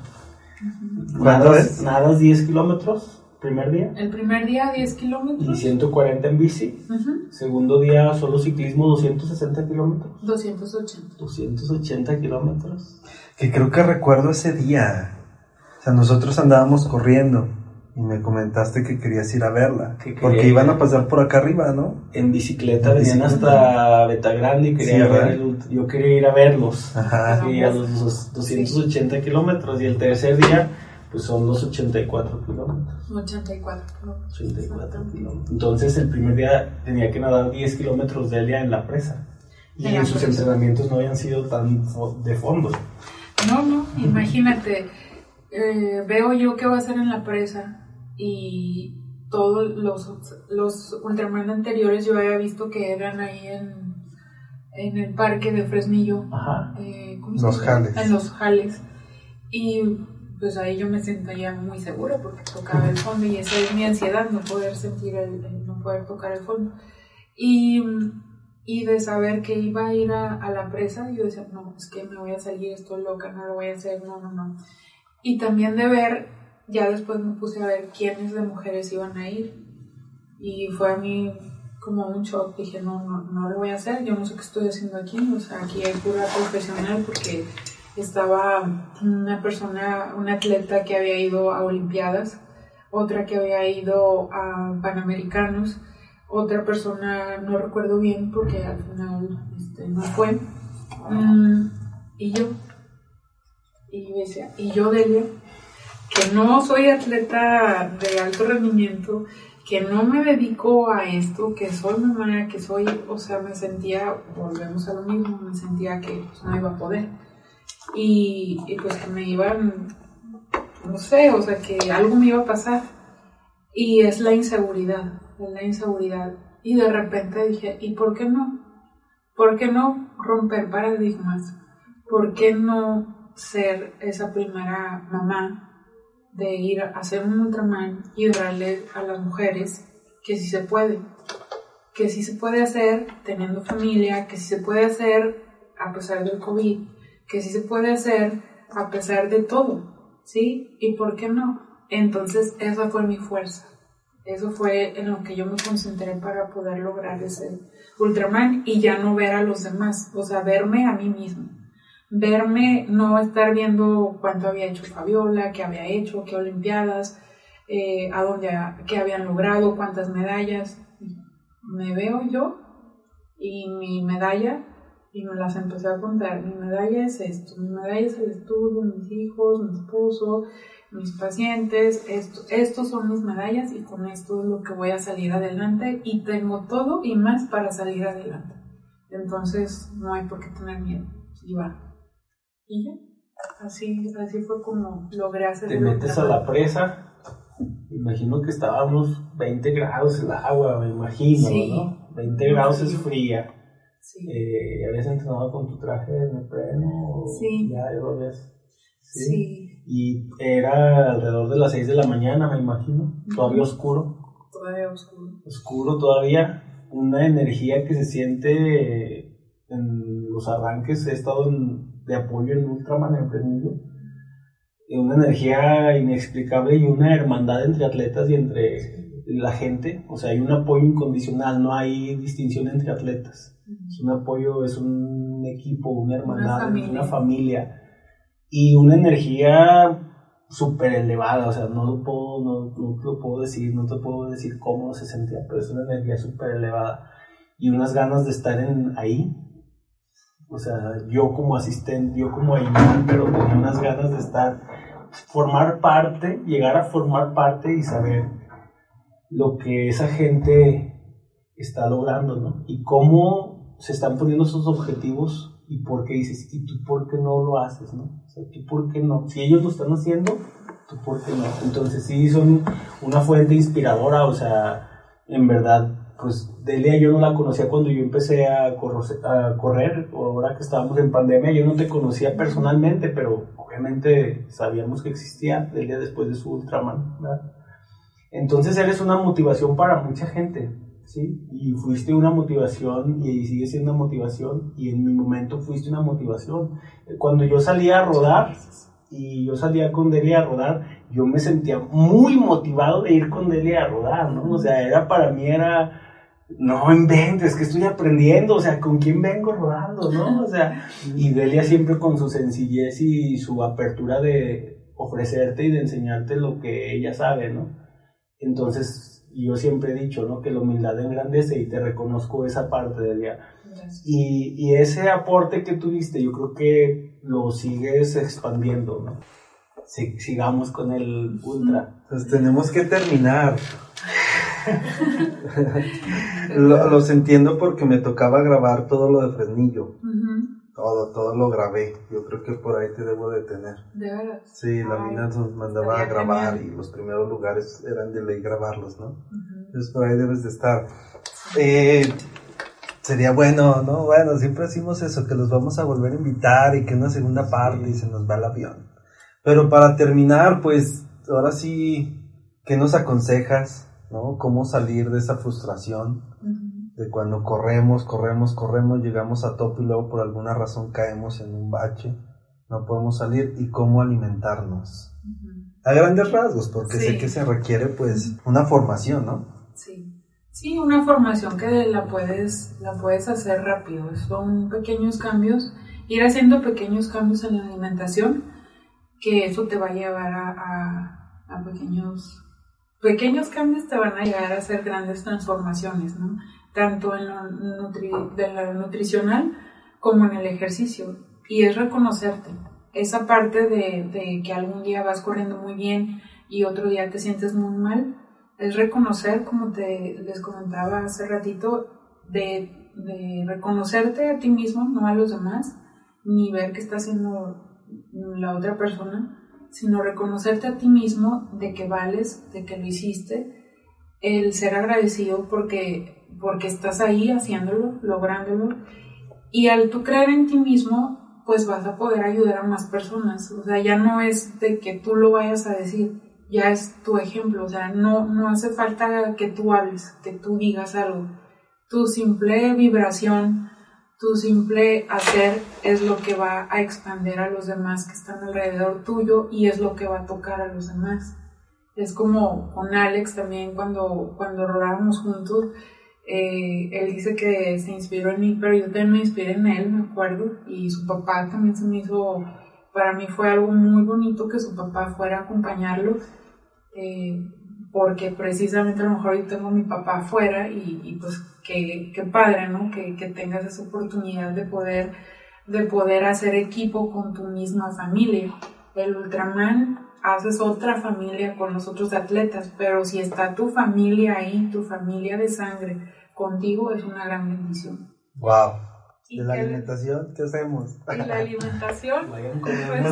A: ¿Cuánto
B: nadas-
A: es?
B: Nadas 10 kilómetros primer día
C: El primer día 10
B: y
C: kilómetros.
B: 140 en bici. Segundo día solo ciclismo 260 kilómetros.
C: 280.
B: 280 kilómetros.
A: Que creo que recuerdo ese día. O sea, nosotros andábamos corriendo y me comentaste que querías ir a verla.
B: Que quería
A: Porque iban a pasar por acá arriba, ¿no?
B: En bicicleta
A: En
B: venían hasta Betagrande y quería
A: Sí,
B: ver yo quería ir a verlos.
A: Ajá.
B: Sí, a los, los 280 kilómetros. Y el tercer día, pues son los 84 kilómetros.
C: 84 kilómetros.
B: 84 kilómetros. Entonces el primer día tenía que nadar 10 kilómetros de día en la presa. Y
C: En
B: sus
C: presa.
B: entrenamientos no habían sido tan fo- de fondo.
C: No, no, imagínate, eh, veo yo qué va a hacer en la presa y todos los, los Ultraman anteriores yo había visto que eran ahí en, en el parque de Fresnillo.
B: Ajá.
C: eh, ¿cómo se
A: Los
C: llama?
A: jales.
C: En los jales. Y pues ahí yo me sentía muy segura porque tocaba el fondo y esa es mi ansiedad, no poder sentir el, el no poder tocar el fondo. Y, y de saber que iba a ir a, a la presa, yo decía, no, es que me voy a salir, estoy loca, no lo voy a hacer, no, no, no. Y también de ver, ya después me puse a ver quiénes de mujeres iban a ir. Y fue a mí como un shock, dije, no, no, no lo voy a hacer, yo no sé qué estoy haciendo aquí, o sea, aquí hay pura profesional porque estaba una persona, una atleta que había ido a Olimpiadas, otra que había ido a Panamericanos, otra persona, no recuerdo bien porque al final este, no fue, Mm, y yo, y yo decía, y yo Delia, que no soy atleta de alto rendimiento, que no me dedico a esto, que soy mamá, que soy, o sea, me sentía, volvemos a lo mismo, me sentía que pues, no iba a poder. Y, y pues que me iban, no sé, o sea, que algo me iba a pasar. Y es la inseguridad, es la inseguridad. Y de repente dije, ¿y por qué no? ¿Por qué no romper paradigmas? ¿Por qué no ser esa primera mamá de ir a hacer un Ultraman y darle a las mujeres que sí se puede? Que sí se puede hacer teniendo familia, que sí se puede hacer a pesar del COVID, que sí se puede hacer a pesar de todo, ¿sí? ¿Y por qué no? Entonces esa fue mi fuerza. Eso fue en lo que yo me concentré para poder lograr ese Ultraman y ya no ver a los demás, o sea, verme a mí mismo. Verme, no estar viendo cuánto había hecho Fabiola, qué había hecho, qué Olimpiadas, eh, a dónde, qué habían logrado, cuántas medallas. Me veo yo y mi medalla, y me las empecé a contar. Mi medalla es esto, mi medalla es el estudio, mis hijos, mi esposo, mis pacientes, esto, estos son mis medallas y con esto es lo que voy a salir adelante y tengo todo y más para salir adelante. Entonces no hay por qué tener miedo y va. Y ya, así, así fue como logré hacer
B: Te metes a la presa. Imagino que estaba a unos 20 grados el agua, me imagino,
C: Sí.
B: ¿no? 20 grados es fría.
C: Sí.
B: Eh, ¿ya ¿Habías entrenado con tu traje de neopreno?
C: Sí.
B: Ya, lo habías.
C: sí,
B: Y era alrededor de las 6 de la mañana, me imagino. Todavía oscuro.
C: todavía oscuro.
B: Oscuro todavía. Una energía que se siente en los arranques. He estado en- de apoyo en Ultraman en Fresnillo. Una energía inexplicable y una hermandad entre atletas y entre la gente. O sea, hay un apoyo incondicional, no hay distinción entre atletas. Es un apoyo, es un equipo, una hermandad, es
C: familia.
B: una familia. Y una energía súper elevada, o sea, no lo puedo, no, no te lo puedo decir, no te puedo decir cómo se sentía, pero es una energía súper elevada. Y unas ganas de estar en, ahí. O sea, yo como asistente, yo como imán, pero tenía unas ganas de estar, formar parte, llegar a formar parte y saber lo que esa gente está logrando, ¿no? Y cómo se están poniendo esos objetivos y por qué dices, ¿y tú por qué no lo haces, no? O sea, ¿tú por qué no? Si ellos lo están haciendo, ¿tú por qué no? Entonces sí son una fuente inspiradora, o sea, en verdad, pues Delia yo no la conocía cuando yo empecé a, corro- a correr, ahora que estábamos en pandemia, yo no te conocía personalmente, pero obviamente sabíamos que existía Delia después de su Ultraman, ¿verdad? Entonces eres una motivación para mucha gente. ¿sí? Y fuiste una motivación y sigue siendo una motivación y en mi momento fuiste una motivación. Cuando yo salía a rodar y yo salía con Delia a rodar, yo me sentía muy motivado de ir con Delia a rodar, ¿no? O sea, era para mí era no inventes, que estoy aprendiendo, o sea, ¿con quién vengo rodando, no? O sea, y Delia siempre con su sencillez y su apertura de ofrecerte y de enseñarte lo que ella sabe, ¿no? Entonces, yo siempre he dicho, ¿no? Que la humildad engrandece y te reconozco esa parte de ella. Y, y ese aporte que tuviste, yo creo que lo sigues expandiendo, ¿no? sigamos con el ultra.
A: Pues tenemos que terminar. lo, los entiendo porque me tocaba grabar todo lo de Fresnillo. Todo, todo lo grabé. Yo creo que por ahí te debo de tener.
C: ¿De verdad?
A: Sí, la mina nos mandaba a grabar y los primeros lugares eran de ley grabarlos, ¿no? Entonces por ahí debes de estar. Eh, sería bueno, ¿no? Bueno, siempre decimos eso, que los vamos a volver a invitar y que una segunda parte y se nos va el avión. Pero para terminar, pues ahora sí, ¿qué nos aconsejas? ¿No? Cómo salir de esa frustración de cuando corremos, corremos, corremos, llegamos a tope y luego por alguna razón caemos en un bache, no podemos salir y cómo alimentarnos. A grandes rasgos, porque sé que se requiere pues una formación, ¿no?
C: Sí. Sí, una formación que la puedes, la puedes hacer rápido. Son pequeños cambios, ir haciendo pequeños cambios en la alimentación, que eso te va a llevar a, a pequeños pequeños cambios te van a llegar a hacer grandes transformaciones, ¿no? Tanto en lo, de lo nutricional como en el ejercicio. Y es reconocerte. Esa parte de, de, que algún día vas corriendo muy bien y otro día te sientes muy mal, es reconocer, como te les comentaba hace ratito, de, de reconocerte a ti mismo, no a los demás, ni ver qué está haciendo la otra persona, sino reconocerte a ti mismo de que vales, de que lo hiciste, el ser agradecido porque, porque estás ahí haciéndolo, lográndolo, y al tú creer en ti mismo, pues vas a poder ayudar a más personas, o sea, ya no es de que tú lo vayas a decir, ya es tu ejemplo, o sea, no, no hace falta que tú hables, que tú digas algo, tu simple vibración, tu simple hacer es lo que va a expandir a los demás que están alrededor tuyo y es lo que va a tocar a los demás. Es como con Alex también cuando, cuando rodábamos juntos, eh, él dice que se inspiró en mí, pero yo también me inspiré en él, me acuerdo, y su papá también se me hizo, para mí fue algo muy bonito que su papá fuera a acompañarlo. Eh, porque precisamente a lo mejor yo tengo a mi papá afuera y, pues qué, qué, padre, ¿no? Que, que, tengas esa oportunidad de poder, de poder hacer equipo con tu misma familia. El Ultraman haces otra familia con los otros atletas, pero si está tu familia ahí, tu familia de sangre contigo, es una gran bendición.
A: Wow. ¿De la alimentación? ¿Qué hacemos?
C: ¿Y la alimentación? pues,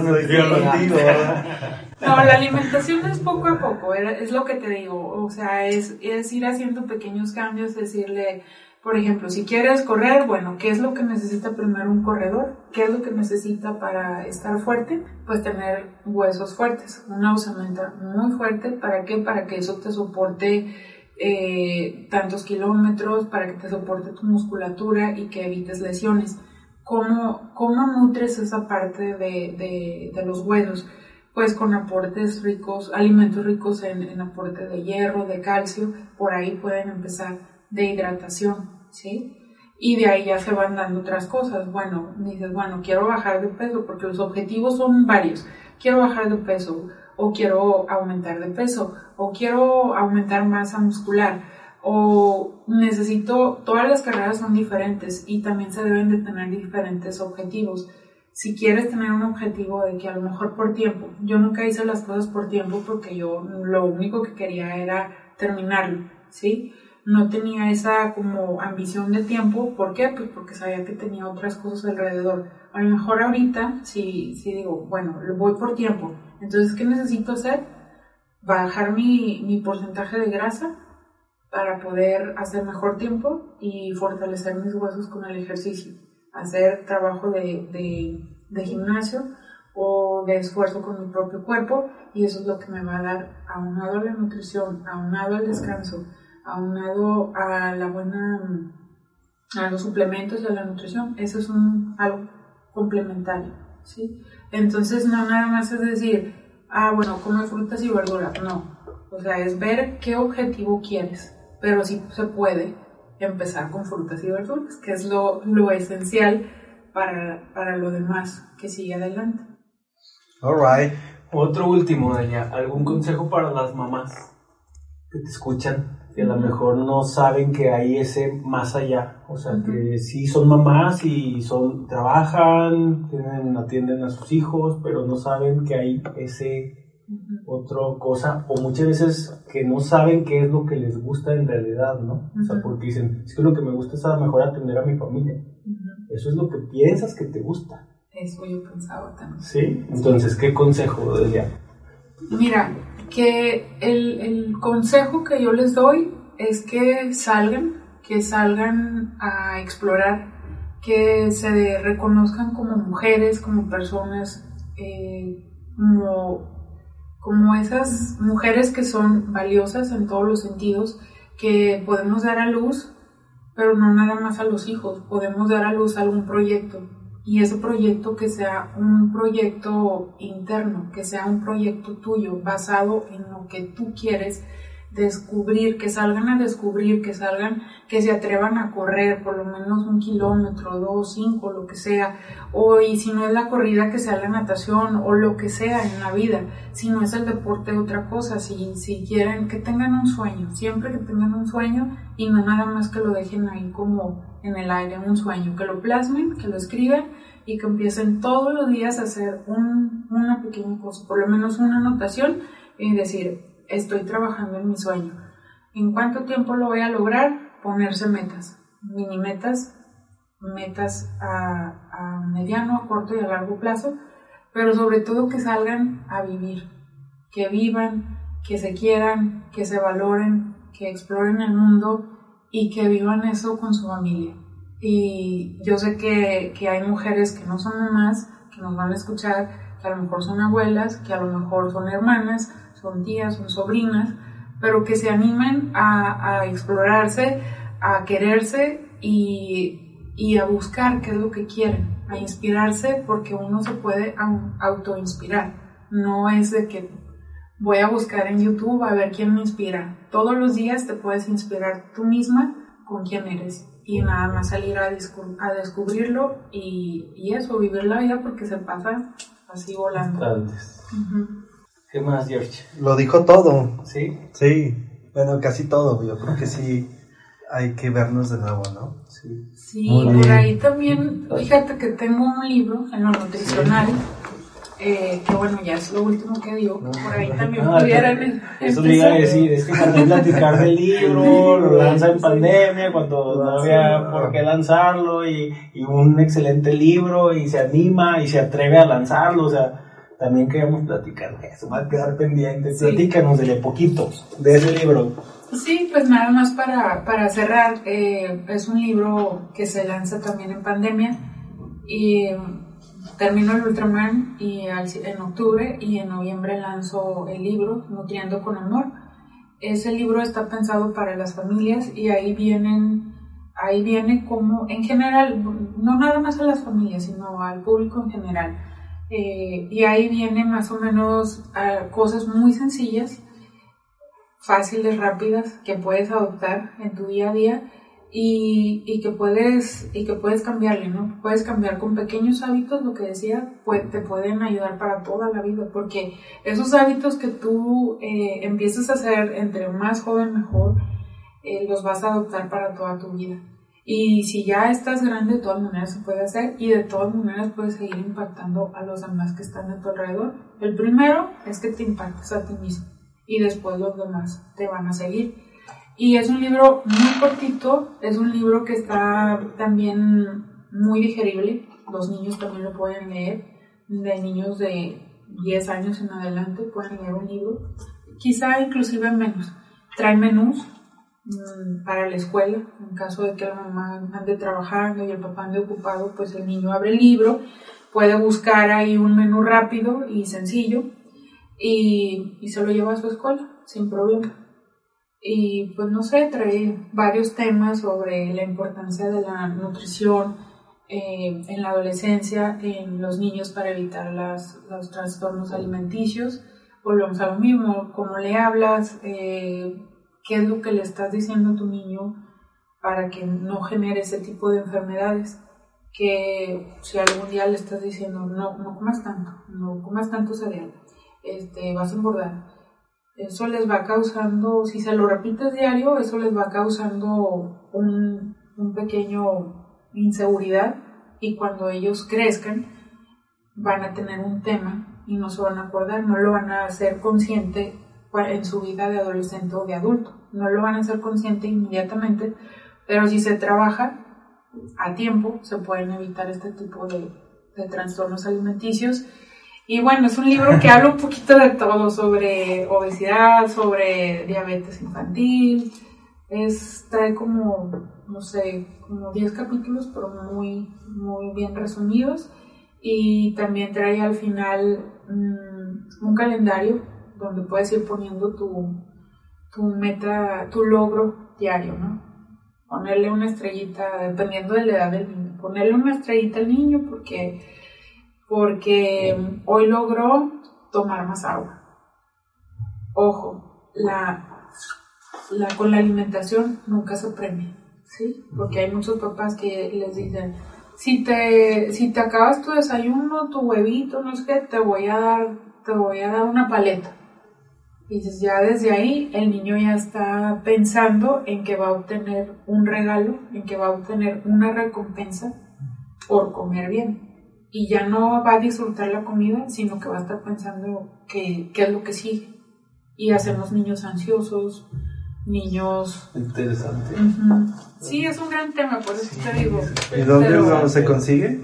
C: no, la alimentación es poco a poco, es lo que te digo. O sea, es, es ir haciendo pequeños cambios, decirle, por ejemplo, si quieres correr, bueno, ¿qué es lo que necesita primero un corredor? ¿Qué es lo que necesita para estar fuerte? Pues tener huesos fuertes, una osamenta muy fuerte. ¿Para qué? Para que eso te soporte eh, tantos kilómetros para que te soporte tu musculatura y que evites lesiones. ¿Cómo, cómo nutres esa parte de, de, los huesos? Pues con aportes ricos, alimentos ricos en, en, aporte de hierro, de calcio, por ahí pueden empezar de hidratación, ¿sí? Y de ahí ya se van dando otras cosas. Bueno, dices, bueno, quiero bajar de peso porque los objetivos son varios. Quiero bajar de peso o quiero aumentar de peso, o quiero aumentar masa muscular, o necesito, todas las carreras son diferentes y también se deben de tener diferentes objetivos. Si quieres tener un objetivo de que a lo mejor por tiempo, yo nunca hice las cosas por tiempo porque yo lo único que quería era terminarlo, ¿sí? No tenía esa como ambición de tiempo, ¿por qué? Pues porque sabía que tenía otras cosas alrededor. A lo mejor ahorita, si, si digo, bueno, voy por tiempo, entonces, ¿qué necesito hacer? Bajar mi, mi porcentaje de grasa para poder hacer mejor tiempo y fortalecer mis huesos con el ejercicio. Hacer trabajo de, de, de gimnasio o de esfuerzo con mi propio cuerpo y eso es lo que me va a dar aunado a la nutrición, aunado al descanso, aunado a la buena, a los suplementos y a la nutrición. Eso es un, algo complementario, ¿sí? Entonces no nada más es decir, ah, bueno, come frutas y verduras, no. O sea, es ver qué objetivo quieres, pero sí se puede empezar con frutas y verduras, que es lo, lo esencial para, para lo demás que sigue adelante.
A: Alright.
B: Otro último, Delia, ¿algún consejo para las mamás que te escuchan? Que a lo mejor no saben que hay ese más allá. O sea, que sí son mamás y son, trabajan, tienen, atienden a sus hijos, pero no saben que hay ese otro cosa, o muchas veces que no saben qué es lo que les gusta en realidad, ¿no? O sea, porque dicen, es que lo que me gusta es a lo mejor atender a mi familia. Eso es lo que piensas que te gusta.
C: Eso yo pensaba también.
B: Sí, entonces, ¿qué consejo, Delia?
C: Mira, que el, el consejo que yo les doy es que salgan, que salgan a explorar, que se reconozcan como mujeres, como personas, eh, como, como esas mujeres que son valiosas en todos los sentidos, que podemos dar a luz, pero no nada más a los hijos, podemos dar a luz a algún proyecto, y ese proyecto que sea un proyecto interno, que sea un proyecto tuyo, basado en lo que tú quieres descubrir, que salgan a descubrir, que salgan, que se atrevan a correr por lo menos un kilómetro, dos, cinco, lo que sea, o y si no es la corrida, que sea la natación o lo que sea en la vida, si no es el deporte, otra cosa, si, si quieren, que tengan un sueño, siempre que tengan un sueño y no nada más que lo dejen ahí como en el aire, un sueño, que lo plasmen, que lo escriban y que empiecen todos los días a hacer un, una pequeña cosa, por lo menos una anotación y decir, estoy trabajando en mi sueño. ¿En cuánto tiempo lo voy a lograr? Ponerse metas, mini metas, metas a, a mediano, a corto y a largo plazo, pero sobre todo que salgan a vivir, que vivan, que se quieran, que se valoren, que exploren el mundo y que vivan eso con su familia. Y yo sé que, que hay mujeres que no son mamás, que nos van a escuchar, que a lo mejor son abuelas, que a lo mejor son hermanas, son tías, son sobrinas, pero que se animen a, a explorarse, a quererse y, y, a buscar qué es lo que quieren, a inspirarse porque uno se puede autoinspirar. No es de que voy a buscar en YouTube a ver quién me inspira. Todos los días te puedes inspirar tú misma con quién eres y nada más salir a, a descubrirlo y, y, eso, vivir la vida porque se pasa así volando.
B: Antes. ¿Qué más, George?
A: Lo dijo todo.
B: ¿Sí?
A: Sí, bueno, casi todo. Yo creo que sí hay que vernos de nuevo, ¿no?
C: Sí. Sí, por ahí también, fíjate que tengo un libro en lo nutricional. Eh, que bueno, ya es lo último que digo, por ahí también no, pudieran...
B: Eso me iba a decir, es que cuando platicar del libro, lo lanza en pandemia, cuando no había por qué lanzarlo, y, y un excelente libro, y se anima y se atreve a lanzarlo, o sea, también queremos platicar de eso, va a quedar pendiente. Sí. Platícanos de poquito, de ese libro.
C: Sí, pues nada más para, para cerrar, eh, es un libro que se lanza también en pandemia y termino el Ultraman y en octubre y en noviembre lanzo el libro Nutriendo con Amor. Ese libro está pensado para las familias y ahí vienen, ahí viene como en general, no nada más a las familias, sino al público en general eh, y ahí vienen más o menos uh, cosas muy sencillas, fáciles, rápidas, que puedes adoptar en tu día a día y, y, que, puedes, y que puedes cambiarle, ¿no? Puedes cambiar con pequeños hábitos, lo que decía, pues, te pueden ayudar para toda la vida, porque esos hábitos que tú eh, empiezas a hacer entre más joven mejor, eh, los vas a adoptar para toda tu vida. Y si ya estás grande, de todas maneras se puede hacer y de todas maneras puedes seguir impactando a los demás que están a tu alrededor. El primero es que te impactes a ti mismo y después los demás te van a seguir. Y es un libro muy cortito, es un libro que está también muy digerible, los niños también lo pueden leer, de niños de 10 años en adelante pueden leer un libro, quizá inclusive menos. Trae menús, Mm, para la escuela, en caso de que la mamá ande trabajando y el papá ande ocupado, pues el niño abre el libro, puede buscar ahí un menú rápido y sencillo y, y se lo lleva a su escuela sin problema. Y pues no sé, trae varios temas sobre la importancia de la nutrición eh, en la adolescencia, en los niños para evitar las, los trastornos alimenticios. Volvemos a lo mismo, cómo le hablas, eh, qué es lo que le estás diciendo a tu niño para que no genere ese tipo de enfermedades. Que si algún día le estás diciendo, no, no comas tanto, no comas tanto cereal, este, vas a engordar eso les va causando, si se lo repites diario, eso les va causando un, un pequeño inseguridad y cuando ellos crezcan van a tener un tema y no se van a acordar, no lo van a hacer consciente en su vida de adolescente o de adulto, no lo van a hacer consciente inmediatamente, pero si se trabaja a tiempo se pueden evitar este tipo de, de trastornos alimenticios y bueno, es un libro que habla un poquito de todo, sobre obesidad, sobre diabetes infantil. Es, trae como, no sé, como 10 capítulos, pero muy, muy bien resumidos. Y también trae al final mm, un calendario donde puedes ir poniendo tu, tu meta, tu logro diario, ¿no? Ponerle una estrellita, dependiendo de la edad del niño. Ponerle una estrellita al niño porque porque hoy logró tomar más agua. Ojo, la, la, con la alimentación nunca se premia, ¿sí? Porque hay muchos papás que les dicen, si te, si te acabas tu desayuno, tu huevito, no sé qué, te voy a dar, te voy a dar una paleta. Y dices, ya desde ahí el niño ya está pensando en que va a obtener un regalo, en que va a obtener una recompensa por comer bien y ya no va a disfrutar la comida, sino que va a estar pensando qué, qué es lo que sigue. Y hacemos niños ansiosos, niños...
A: Interesante.
C: Sí, es un gran tema, por eso te digo.
A: ¿Y dónde se consigue?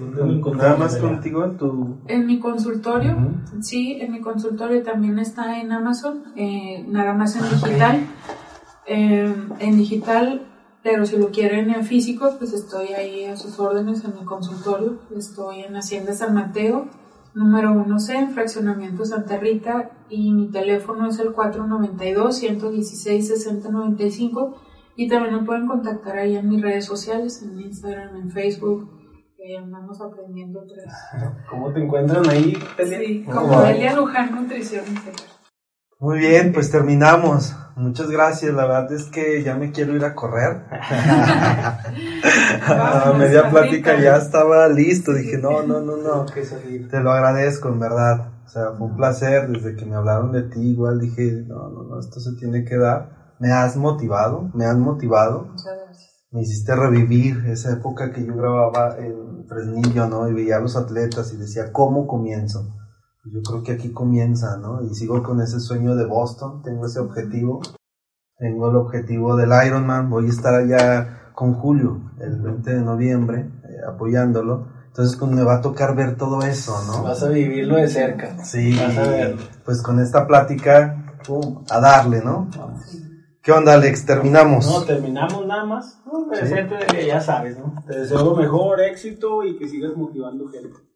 A: Nada más contigo en tu...
C: En mi consultorio, sí, en mi consultorio también está en Amazon, eh, nada más en digital. Eh, en digital pero si lo quieren en físico, pues estoy ahí a sus órdenes en mi consultorio. Estoy en Hacienda San Mateo, número 1C, en Fraccionamiento Santa Rita, y mi teléfono es el 492-116-6095. Y también me pueden contactar ahí en mis redes sociales, en Instagram, en Facebook. Eh, andamos aprendiendo tres.
B: ¿Cómo te encuentran ahí,
C: Sí, como Delia Luján Nutrición
A: Muy bien, pues terminamos. Muchas gracias, la verdad es que ya me quiero ir a correr. a media plática ya estaba listo, dije, no, no, no, no, te lo agradezco, en verdad. O sea, fue un placer desde que me hablaron de ti, igual dije, no, no, no, esto se tiene que dar. Me has motivado, me has motivado.
C: Muchas gracias.
A: Me hiciste revivir esa época que yo grababa en Fresnillo, ¿no? Y veía a los atletas y decía, ¿cómo comienzo? Yo creo que aquí comienza, ¿no? Y sigo con ese sueño de Boston, tengo ese objetivo, tengo el objetivo del Ironman, voy a estar allá con Julio el 20 de noviembre eh, apoyándolo. Entonces pues, me va a tocar ver todo eso, ¿no?
B: Vas a vivirlo de cerca.
A: Sí, vas a verlo. pues con esta plática, pum, a darle, ¿no? ¿Qué onda, Alex? ¿Terminamos?
B: No, terminamos nada más. No, que ya sabes, ¿no? Te deseo lo mejor, éxito y que sigas motivando gente.